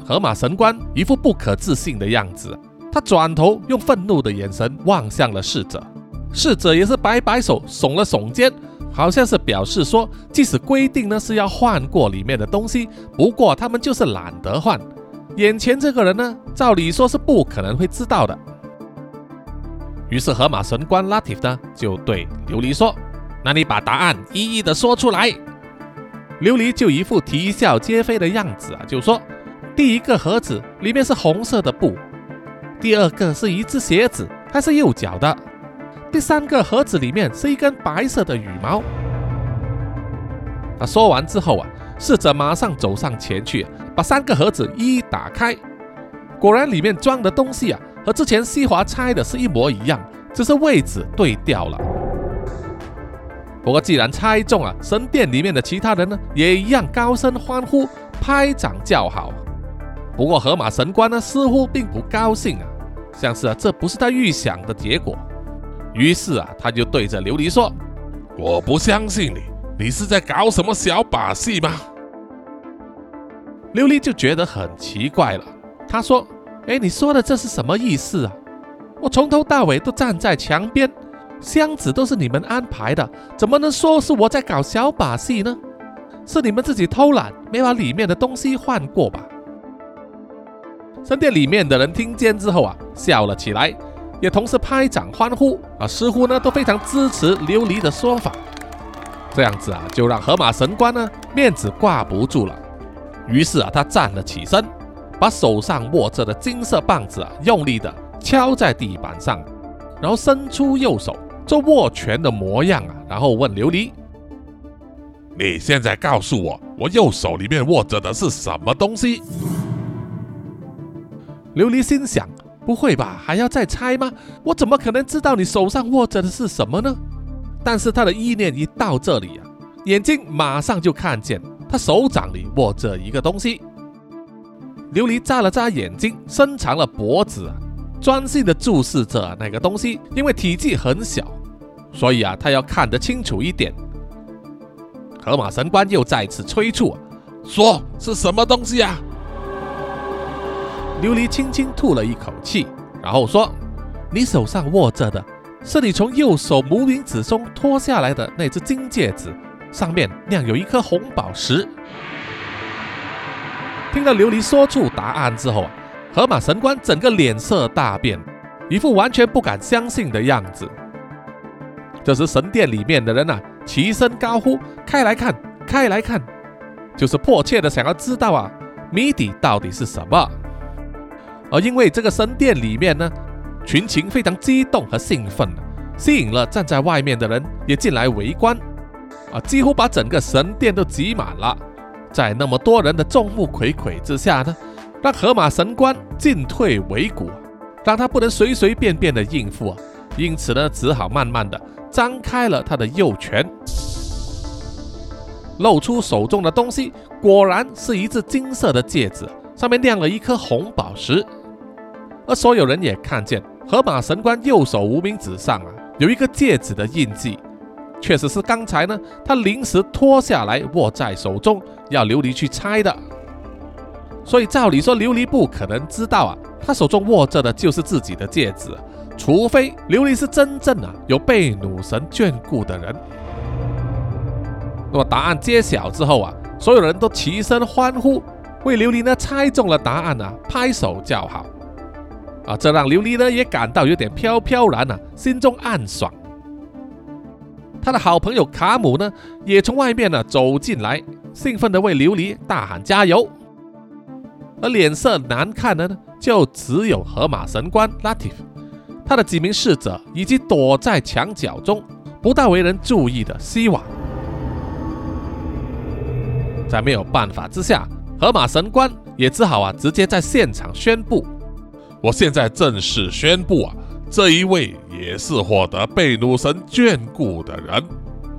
河马神官一副不可置信的样子，他转头用愤怒的眼神望向了侍者。侍者也是摆摆手，耸了耸肩，好像是表示说，即使规定呢是要换过里面的东西，不过他们就是懒得换。眼前这个人呢，照理说是不可能会知道的。于是河马神官拉提夫呢就对琉璃说：“那你把答案一一的说出来。”琉璃就一副啼笑皆非的样子啊，就说：“第一个盒子里面是红色的布，第二个是一只鞋子，还是右脚的。”第三个盒子里面是一根白色的羽毛。他说完之后啊，侍者马上走上前去，把三个盒子一一打开。果然里面装的东西啊，和之前西华猜的是一模一样，只是位置对调了。不过既然猜中了，神殿里面的其他人呢，也一样高声欢呼、拍掌叫好。不过河马神官呢，似乎并不高兴啊，像是啊，这不是他预想的结果。于是啊，他就对着琉璃说：“我不相信你，你是在搞什么小把戏吗？”琉璃就觉得很奇怪了。他说：“哎，你说的这是什么意思啊？我从头到尾都站在墙边，箱子都是你们安排的，怎么能说是我在搞小把戏呢？是你们自己偷懒，没把里面的东西换过吧？”神殿里面的人听见之后啊，笑了起来。也同时拍掌欢呼啊，似乎呢都非常支持琉璃的说法。这样子啊，就让河马神官呢面子挂不住了。于是啊，他站了起身，把手上握着的金色棒子啊用力的敲在地板上，然后伸出右手做握拳的模样啊，然后问琉璃：“你现在告诉我，我右手里面握着的是什么东西？”琉璃心想。不会吧，还要再猜吗？我怎么可能知道你手上握着的是什么呢？但是他的意念一到这里啊，眼睛马上就看见他手掌里握着一个东西。琉璃眨了眨眼睛，伸长了脖子，专心的注视着那个东西。因为体积很小，所以啊，他要看得清楚一点。河马神官又再次催促，说是什么东西啊？琉璃轻轻吐了一口气，然后说：“你手上握着的是你从右手无名指中脱下来的那只金戒指，上面亮有一颗红宝石。”听到琉璃说出答案之后啊，河马神官整个脸色大变，一副完全不敢相信的样子。这时，神殿里面的人呐，齐声高呼：“开来看，开来看！”就是迫切的想要知道啊，谜底到底是什么。而因为这个神殿里面呢，群情非常激动和兴奋，吸引了站在外面的人也进来围观，啊，几乎把整个神殿都挤满了。在那么多人的众目睽睽之下呢，让河马神官进退维谷，让他不能随随便便的应付啊。因此呢，只好慢慢的张开了他的右拳，露出手中的东西，果然是一只金色的戒指，上面亮了一颗红宝石。而所有人也看见河马神官右手无名指上啊有一个戒指的印记，确实是刚才呢他临时脱下来握在手中，要琉璃去拆的。所以照理说，琉璃不可能知道啊，他手中握着的就是自己的戒指。除非琉璃是真正啊有被女神眷顾的人，那么答案揭晓之后啊，所有人都齐声欢呼，为琉璃呢猜中了答案啊拍手叫好啊，这让琉璃呢也感到有点飘飘然啊，心中暗爽。他的好朋友卡姆呢也从外面呢走进来，兴奋地为琉璃大喊加油，而脸色难看的呢就只有河马神官拉蒂夫。他的几名侍者以及躲在墙角中不大为人注意的西瓦，在没有办法之下，河马神官也只好啊直接在现场宣布：我现在正式宣布啊，这一位也是获得贝努神眷顾的人，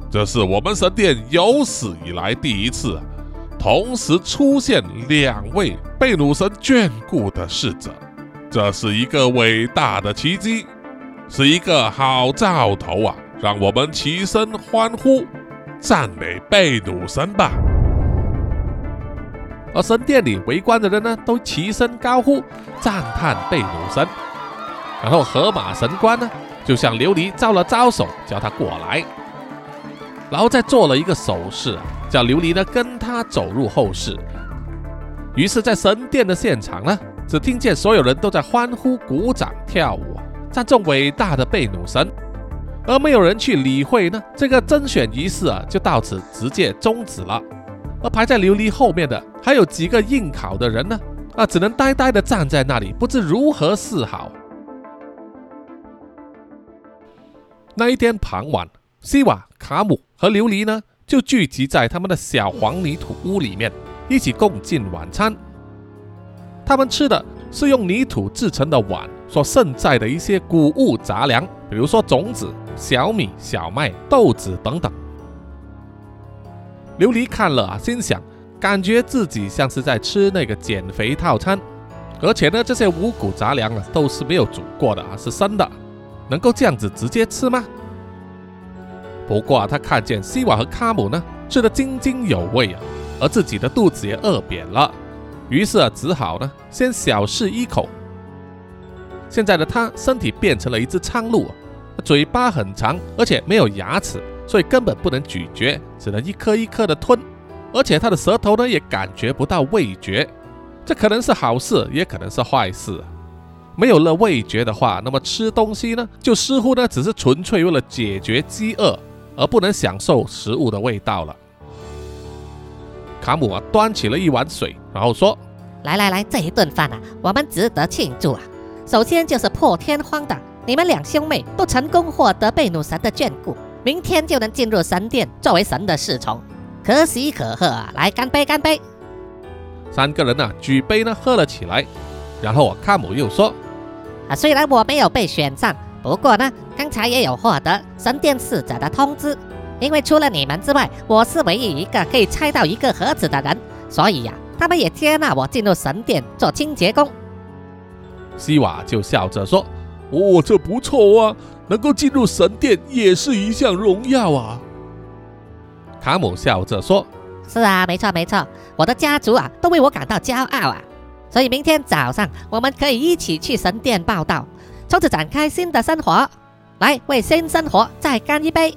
这是我们神殿有史以来第一次，同时出现两位贝努神眷顾的侍者。这是一个伟大的奇迹，是一个好兆头啊！让我们齐声欢呼，赞美贝努神吧！而神殿里围观的人呢，都齐声高呼，赞叹贝努神。然后河马神官呢，就向琉璃招了招手，叫他过来，然后再做了一个手势，叫琉璃呢跟他走入后室。于是，在神殿的现场呢。只听见所有人都在欢呼、鼓掌、跳舞，赞颂伟大的贝努神，而没有人去理会呢。这个甄选仪式啊，就到此直接终止了。而排在琉璃后面的还有几个应考的人呢，啊，只能呆呆地站在那里，不知如何是好。那一天傍晚，西瓦、卡姆和琉璃呢，就聚集在他们的小黄泥土屋里面，一起共进晚餐。他们吃的是用泥土制成的碗所盛载的一些谷物杂粮，比如说种子、小米、小麦、豆子等等。琉璃看了啊，心想，感觉自己像是在吃那个减肥套餐，而且呢，这些五谷杂粮啊都是没有煮过的啊，是生的，能够这样子直接吃吗？不过啊，他看见西瓦和卡姆呢吃得津津有味啊，而自己的肚子也饿扁了。于是啊，只好呢，先小试一口。现在的他身体变成了一只苍鹭，嘴巴很长，而且没有牙齿，所以根本不能咀嚼，只能一颗一颗的吞。而且他的舌头呢，也感觉不到味觉。这可能是好事，也可能是坏事。没有了味觉的话，那么吃东西呢，就似乎呢，只是纯粹为了解决饥饿，而不能享受食物的味道了。卡姆啊，端起了一碗水，然后说：“来来来，这一顿饭啊，我们值得庆祝啊！首先就是破天荒的，你们两兄妹都成功获得贝努神的眷顾，明天就能进入神殿作为神的侍从，可喜可贺啊！来，干杯，干杯！”三个人呢，举杯呢，喝了起来。然后啊，卡姆又说：“啊，虽然我没有被选上，不过呢，刚才也有获得神殿侍者的通知。”因为除了你们之外，我是唯一一个可以拆到一个盒子的人，所以呀，他们也接纳我进入神殿做清洁工。西瓦就笑着说：“哦，这不错啊，能够进入神殿也是一项荣耀啊。”卡姆笑着说：“是啊，没错没错，我的家族啊都为我感到骄傲啊，所以明天早上我们可以一起去神殿报道，从此展开新的生活。来，为新生活再干一杯。”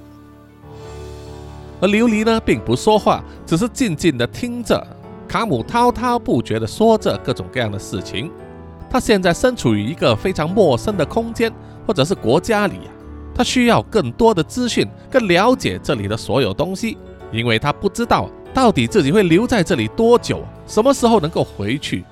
而琉璃呢，并不说话，只是静静的听着卡姆滔滔不绝地说着各种各样的事情。他现在身处于一个非常陌生的空间，或者是国家里啊，他需要更多的资讯，更了解这里的所有东西，因为他不知道到底自己会留在这里多久什么时候能够回去。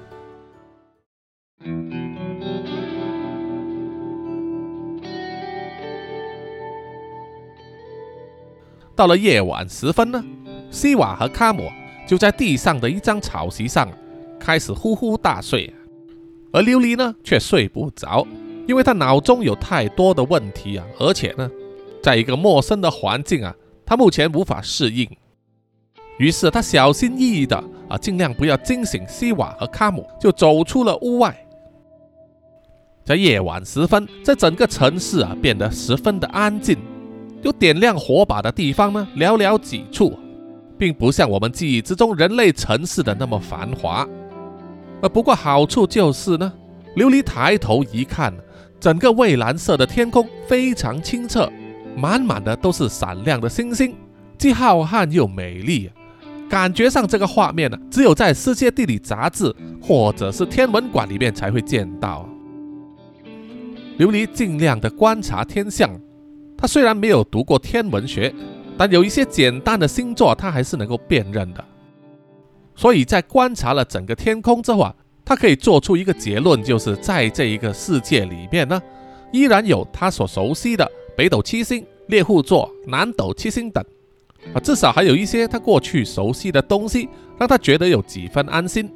到了夜晚时分呢西瓦和卡姆就在地上的一张草席上开始呼呼大睡而琉璃呢却睡不着因为他脑中有太多的问题啊而且呢在一个陌生的环境啊他目前无法适应。于是他小心翼翼的啊，尽量不要惊醒西瓦和卡姆，就走出了屋外。在夜晚时分，在整个城市啊变得十分的安静，有点亮火把的地方呢寥寥几处，并不像我们记忆之中人类城市的那么繁华。呃，不过好处就是呢，琉璃抬头一看，整个蔚蓝色的天空非常清澈，满满的都是闪亮的星星，既浩瀚又美丽。感觉上这个画面呢，只有在世界地理杂志或者是天文馆里面才会见到。琉璃尽量的观察天象，他虽然没有读过天文学，但有一些简单的星座他还是能够辨认的。所以在观察了整个天空之后啊，他可以做出一个结论，就是在这一个世界里面呢，依然有他所熟悉的北斗七星、猎户座、南斗七星等。啊，至少还有一些他过去熟悉的东西，让他觉得有几分安心。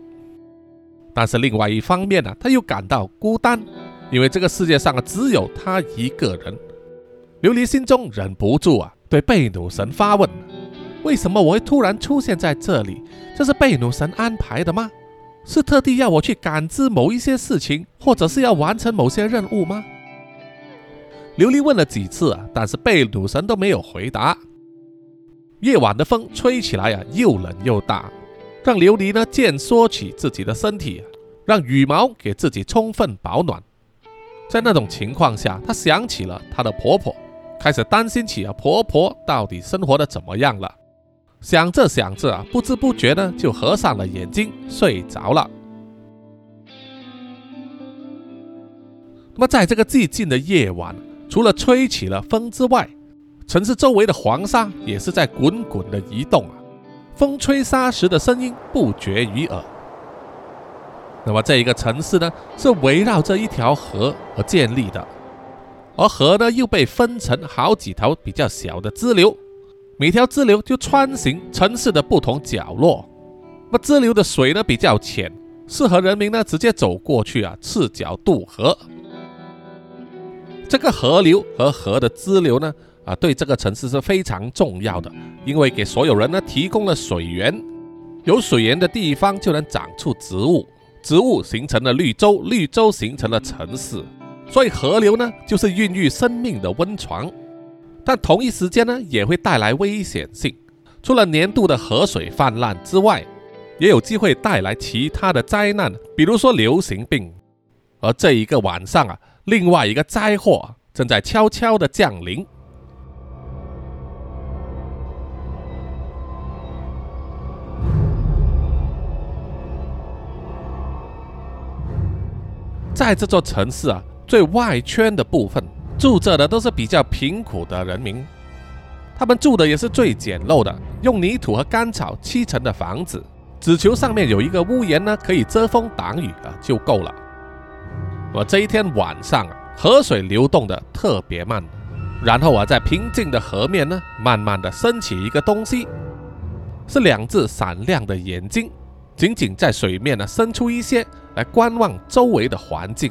但是另外一方面呢，他又感到孤单，因为这个世界上只有他一个人。琉璃心中忍不住啊，对贝努神发问：为什么我会突然出现在这里？这是贝努神安排的吗？是特地要我去感知某一些事情，或者是要完成某些任务吗？琉璃问了几次，但是贝鲁神都没有回答。夜晚的风吹起来呀，又冷又大，让琉璃呢渐缩起自己的身体，让羽毛给自己充分保暖。在那种情况下，她想起了她的婆婆，开始担心起啊婆婆到底生活的怎么样了。想着想着啊，不知不觉呢就合上了眼睛睡着了。那么在这个寂静的夜晚，除了吹起了风之外，城市周围的黄沙也是在滚滚的移动啊，风吹沙石的声音不绝于耳。那么这一个城市呢，是围绕着一条河而建立的，而河呢又被分成好几条比较小的支流，每条支流就穿行城市的不同角落。那支流的水呢比较浅，适合人民呢直接走过去啊，赤脚渡河。这个河流和河的支流呢。啊，对这个城市是非常重要的，因为给所有人呢提供了水源，有水源的地方就能长出植物，植物形成了绿洲，绿洲形成了城市，所以河流呢就是孕育生命的温床。但同一时间呢也会带来危险性，除了年度的河水泛滥之外，也有机会带来其他的灾难，比如说流行病。而这一个晚上啊，另外一个灾祸正在悄悄的降临。在这座城市啊，最外圈的部分住着的都是比较贫苦的人民，他们住的也是最简陋的，用泥土和干草砌成的房子，只求上面有一个屋檐呢，可以遮风挡雨啊，就够了。我这一天晚上啊，河水流动的特别慢，然后啊，在平静的河面呢，慢慢的升起一个东西，是两只闪亮的眼睛，仅仅在水面呢伸出一些。来观望周围的环境，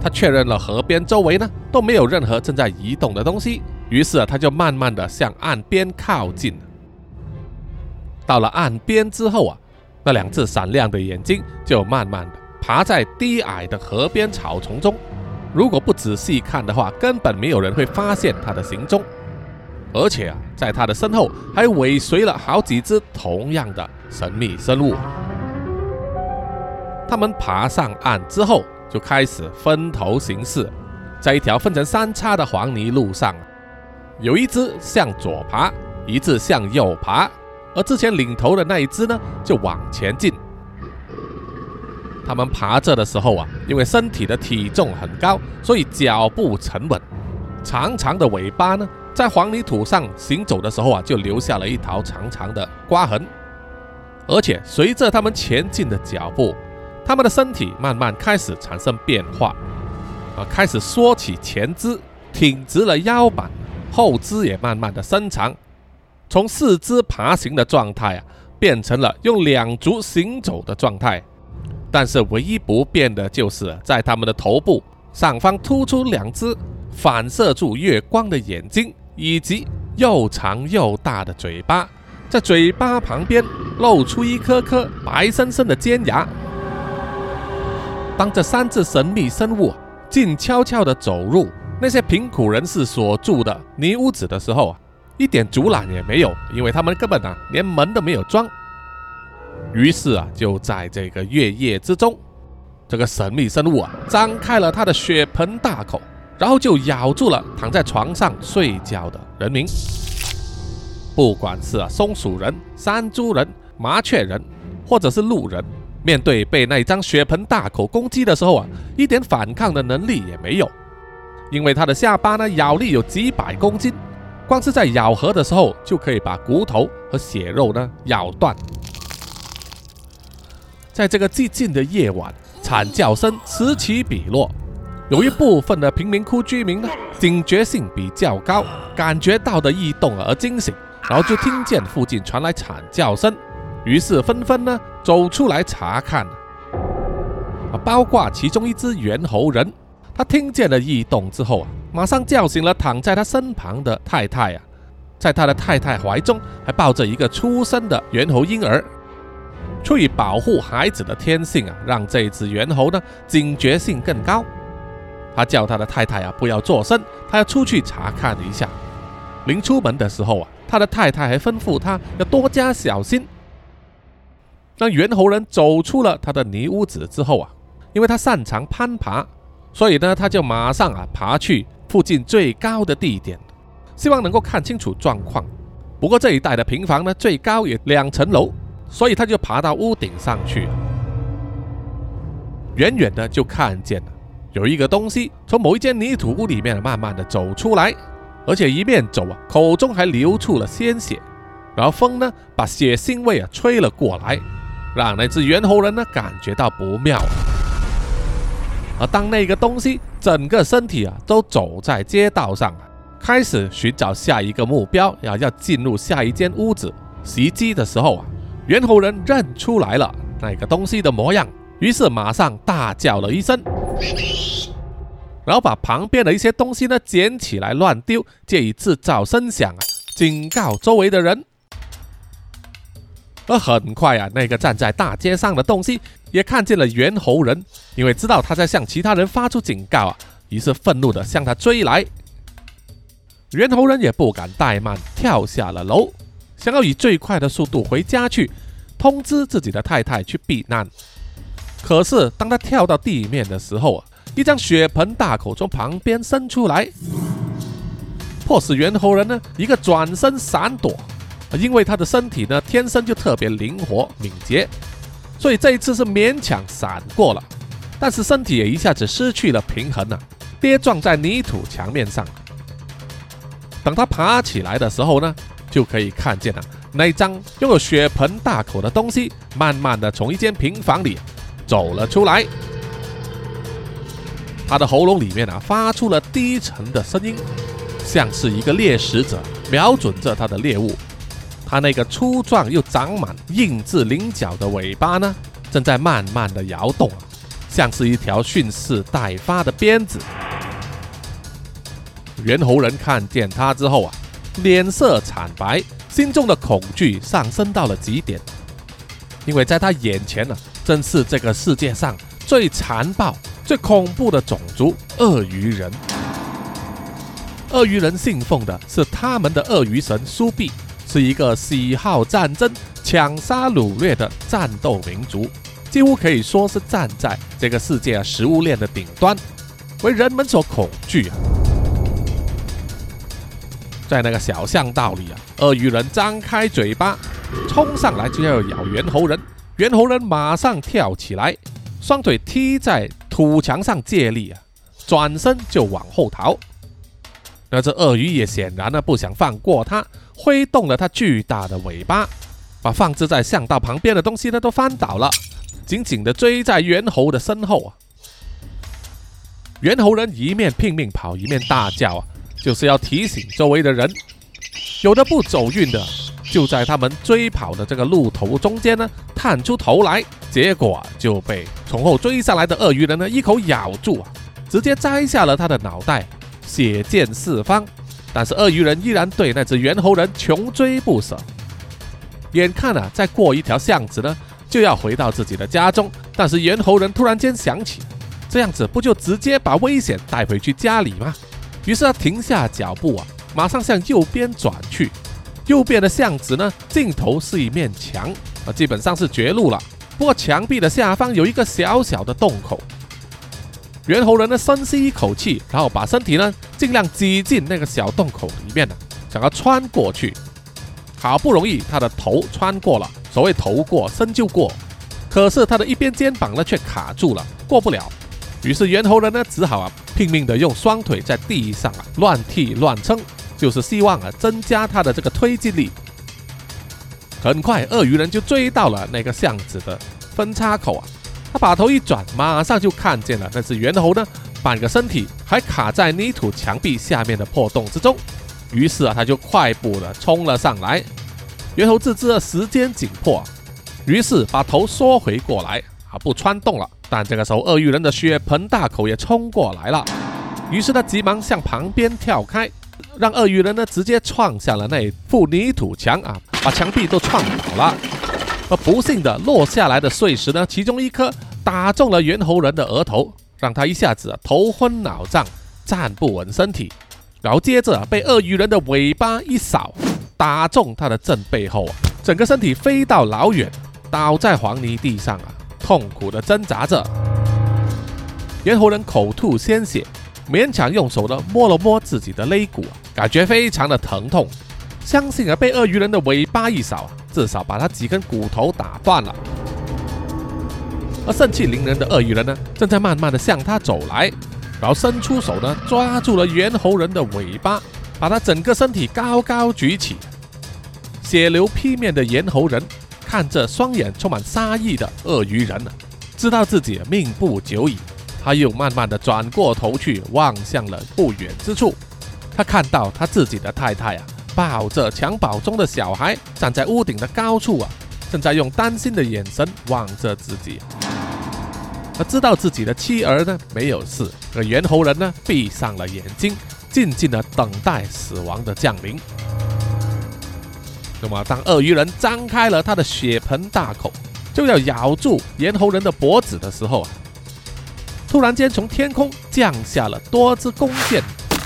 他确认了河边周围呢都没有任何正在移动的东西，于是啊他就慢慢的向岸边靠近。到了岸边之后啊，那两只闪亮的眼睛就慢慢的爬在低矮的河边草丛中。如果不仔细看的话，根本没有人会发现它的行踪。而且啊，在它的身后还尾随了好几只同样的神秘生物。他们爬上岸之后，就开始分头行事，在一条分成三叉的黄泥路上，有一只向左爬，一只向右爬，而之前领头的那一只呢，就往前进。他们爬着的时候啊，因为身体的体重很高，所以脚步沉稳，长长的尾巴呢，在黄泥土上行走的时候啊，就留下了一条长长的刮痕，而且随着他们前进的脚步。他们的身体慢慢开始产生变化，啊，开始缩起前肢，挺直了腰板，后肢也慢慢的伸长，从四肢爬行的状态啊，变成了用两足行走的状态。但是唯一不变的就是在它们的头部上方突出两只反射住月光的眼睛，以及又长又大的嘴巴，在嘴巴旁边露出一颗颗白生生的尖牙。当这三只神秘生物静悄悄地走入那些贫苦人士所住的泥屋子的时候啊，一点阻拦也没有，因为他们根本啊连门都没有装。于是啊，就在这个月夜之中，这个神秘生物啊张开了它的血盆大口，然后就咬住了躺在床上睡觉的人民。不管是啊松鼠人、山猪人、麻雀人，或者是鹿人。面对被那张血盆大口攻击的时候啊，一点反抗的能力也没有，因为它的下巴呢咬力有几百公斤，光是在咬合的时候就可以把骨头和血肉呢咬断。在这个寂静的夜晚，惨叫声此起彼落，有一部分的贫民窟居民呢警觉性比较高，感觉到的异动而惊醒，然后就听见附近传来惨叫声。于是纷纷呢走出来查看，啊，包括其中一只猿猴人，他听见了异动之后啊，马上叫醒了躺在他身旁的太太啊，在他的太太怀中还抱着一个出生的猿猴婴儿。出于保护孩子的天性啊，让这只猿猴呢警觉性更高。他叫他的太太啊不要作声，他要出去查看一下。临出门的时候啊，他的太太还吩咐他要多加小心。当猿猴人走出了他的泥屋子之后啊，因为他擅长攀爬，所以呢，他就马上啊爬去附近最高的地点，希望能够看清楚状况。不过这一带的平房呢，最高也两层楼，所以他就爬到屋顶上去。了，远远的就看见了有一个东西从某一间泥土屋里面慢慢的走出来，而且一面走啊，口中还流出了鲜血，然后风呢把血腥味啊吹了过来。让那只猿猴人呢感觉到不妙，而当那个东西整个身体啊都走在街道上，开始寻找下一个目标，要要进入下一间屋子袭击的时候啊，猿猴人认出来了那个东西的模样，于是马上大叫了一声，然后把旁边的一些东西呢捡起来乱丢，借以制造声响啊，警告周围的人。而很快啊，那个站在大街上的东西也看见了猿猴人，因为知道他在向其他人发出警告啊，于是愤怒的向他追来。猿猴人也不敢怠慢，跳下了楼，想要以最快的速度回家去通知自己的太太去避难。可是当他跳到地面的时候，一张血盆大口从旁边伸出来，迫使猿猴人呢一个转身闪躲。因为他的身体呢，天生就特别灵活敏捷，所以这一次是勉强闪过了，但是身体也一下子失去了平衡啊，跌撞在泥土墙面上。等他爬起来的时候呢，就可以看见了那张拥有血盆大口的东西，慢慢的从一间平房里走了出来，他的喉咙里面啊，发出了低沉的声音，像是一个猎食者瞄准着他的猎物。它那个粗壮又长满硬质鳞角的尾巴呢，正在慢慢的摇动，像是一条蓄势待发的鞭子。猿猴人看见它之后啊，脸色惨白，心中的恐惧上升到了极点，因为在他眼前呢，正是这个世界上最残暴、最恐怖的种族——鳄鱼人。鳄鱼人信奉的是他们的鳄鱼神苏比。是一个喜好战争、抢杀掳掠的战斗民族，几乎可以说是站在这个世界食物链的顶端，为人们所恐惧啊！在那个小巷道里啊，鳄鱼人张开嘴巴，冲上来就要咬猿猴人，猿猴人马上跳起来，双腿踢在土墙上借力啊，转身就往后逃。那只鳄鱼也显然呢不想放过他。挥动了它巨大的尾巴，把放置在巷道旁边的东西呢都翻倒了，紧紧地追在猿猴的身后啊！猿猴人一面拼命跑，一面大叫啊，就是要提醒周围的人，有的不走运的，就在他们追跑的这个路途中间呢，探出头来，结果就被从后追上来的鳄鱼人呢一口咬住啊，直接摘下了他的脑袋，血溅四方。但是鳄鱼人依然对那只猿猴人穷追不舍。眼看啊，再过一条巷子呢，就要回到自己的家中，但是猿猴人突然间想起，这样子不就直接把危险带回去家里吗？于是他停下脚步啊，马上向右边转去。右边的巷子呢，尽头是一面墙啊，基本上是绝路了。不过墙壁的下方有一个小小的洞口。猿猴人呢，深吸一口气，然后把身体呢尽量挤进那个小洞口里面呢，想要穿过去。好不容易他的头穿过了，所谓头过身就过，可是他的一边肩膀呢却卡住了，过不了。于是猿猴人呢只好啊拼命的用双腿在地上啊乱踢乱蹭，就是希望啊增加他的这个推进力。很快，鳄鱼人就追到了那个巷子的分叉口啊，他把头一转，马上就看见了那只猿猴呢半个身体还卡在泥土墙壁下面的破洞之中。于是啊，他就快步的冲了上来。猿猴自知的时间紧迫，于是把头缩回过来，啊，不穿洞了。但这个时候，鳄鱼人的血盆大口也冲过来了，于是他急忙向旁边跳开，让鳄鱼人呢直接撞向了那副泥土墙啊，把墙壁都撞倒了。而不幸的落下来的碎石呢，其中一颗打中了猿猴人的额头，让他一下子头昏脑胀，站不稳身体。然后接着被鳄鱼人的尾巴一扫，打中他的正背后，啊整个身体飞到老远，倒在黄泥地上啊，痛苦的挣扎着。猿猴人口吐鲜血，勉强用手呢摸了摸自己的肋骨，感觉非常的疼痛。相信啊，被鳄鱼人的尾巴一扫，至少把他几根骨头打断了。而盛气凌人的鳄鱼人呢，正在慢慢的向他走来。然后伸出手呢，抓住了猿猴人的尾巴，把他整个身体高高举起。血流披面的猿猴人看着双眼充满杀意的鳄鱼人呢，知道自己命不久矣。他又慢慢的转过头去，望向了不远之处。他看到他自己的太太啊，抱着襁褓中的小孩，站在屋顶的高处啊，正在用担心的眼神望着自己。他知道自己的妻儿呢没有事，而猿猴人呢闭上了眼睛，静静的等待死亡的降临。那么，当鳄鱼人张开了他的血盆大口，就要咬住猿猴人的脖子的时候啊，突然间从天空降下了多支弓箭，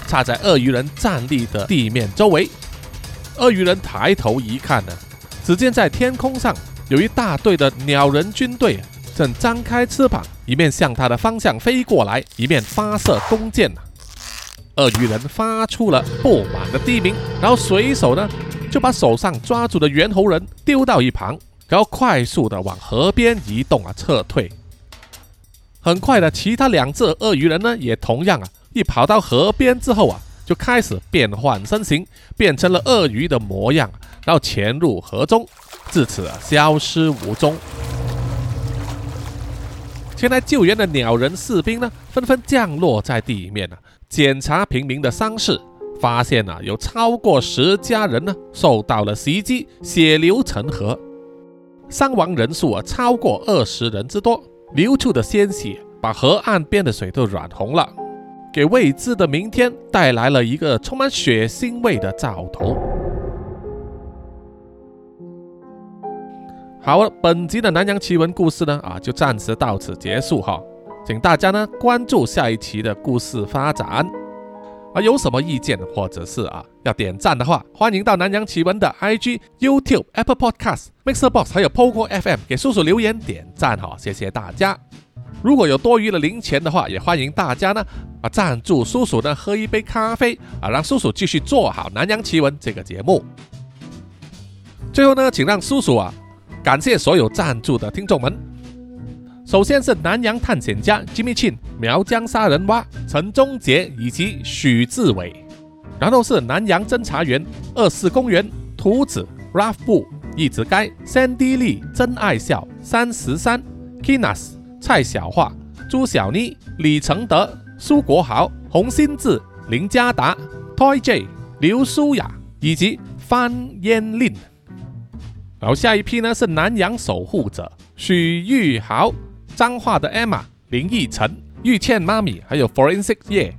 插在鳄鱼人站立的地面周围。鳄鱼人抬头一看呢，只见在天空上有一大队的鸟人军队。正张开翅膀，一面向他的方向飞过来，一面发射弓箭鳄鱼人发出了不满的低鸣，然后随手呢就把手上抓住的猿猴人丢到一旁，然后快速的往河边移动啊，撤退。很快的，其他两只鳄鱼人呢也同样啊，一跑到河边之后啊，就开始变换身形，变成了鳄鱼的模样，然后潜入河中，自此啊消失无踪。前来救援的鸟人士兵呢，纷纷降落在地面啊，检查平民的伤势，发现啊，有超过十家人呢受到了袭击，血流成河，伤亡人数啊超过二十人之多，流出的鲜血把河岸边的水都染红了，给未知的明天带来了一个充满血腥味的兆头。好了，本集的南洋奇闻故事呢，啊，就暂时到此结束哈，请大家呢关注下一期的故事发展。有什么意见或者是啊要点赞的话，欢迎到南洋奇闻的 IG、YouTube、Apple Podcast、Mixer Box 还有 Poco FM 给叔叔留言点赞哈，谢谢大家。如果有多余的零钱的话，也欢迎大家呢啊赞助叔叔呢喝一杯咖啡啊，让叔叔继续做好南洋奇闻这个节目。最后呢，请让叔叔啊。感谢所有赞助的听众们。首先是南洋探险家 Jimmy Chin、苗疆杀人蛙陈忠杰以及许志伟，然后是南洋侦查员二四公园图子 Ralph 布一直该 Sandy Lee 真爱笑三十三 Kinas 蔡小桦朱小妮李承德苏国豪洪新志林家达 Toy J、刘舒雅以及范嫣令。然后下一批呢是南洋守护者许玉豪、彰化的 Emma、林奕晨、玉倩妈咪，还有 Forensic 叶。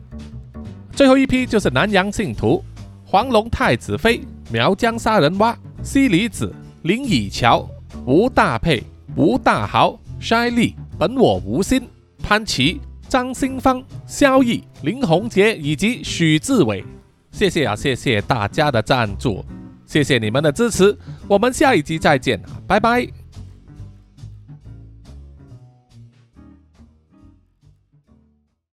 最后一批就是南洋信徒黄龙太子妃、苗疆杀人蛙、西里子、林以乔、吴大佩、吴大豪、筛利、本我无心、潘琪、张新芳、萧毅、林宏杰以及许志伟。谢谢啊，谢谢大家的赞助，谢谢你们的支持，我们下一集再见，拜拜。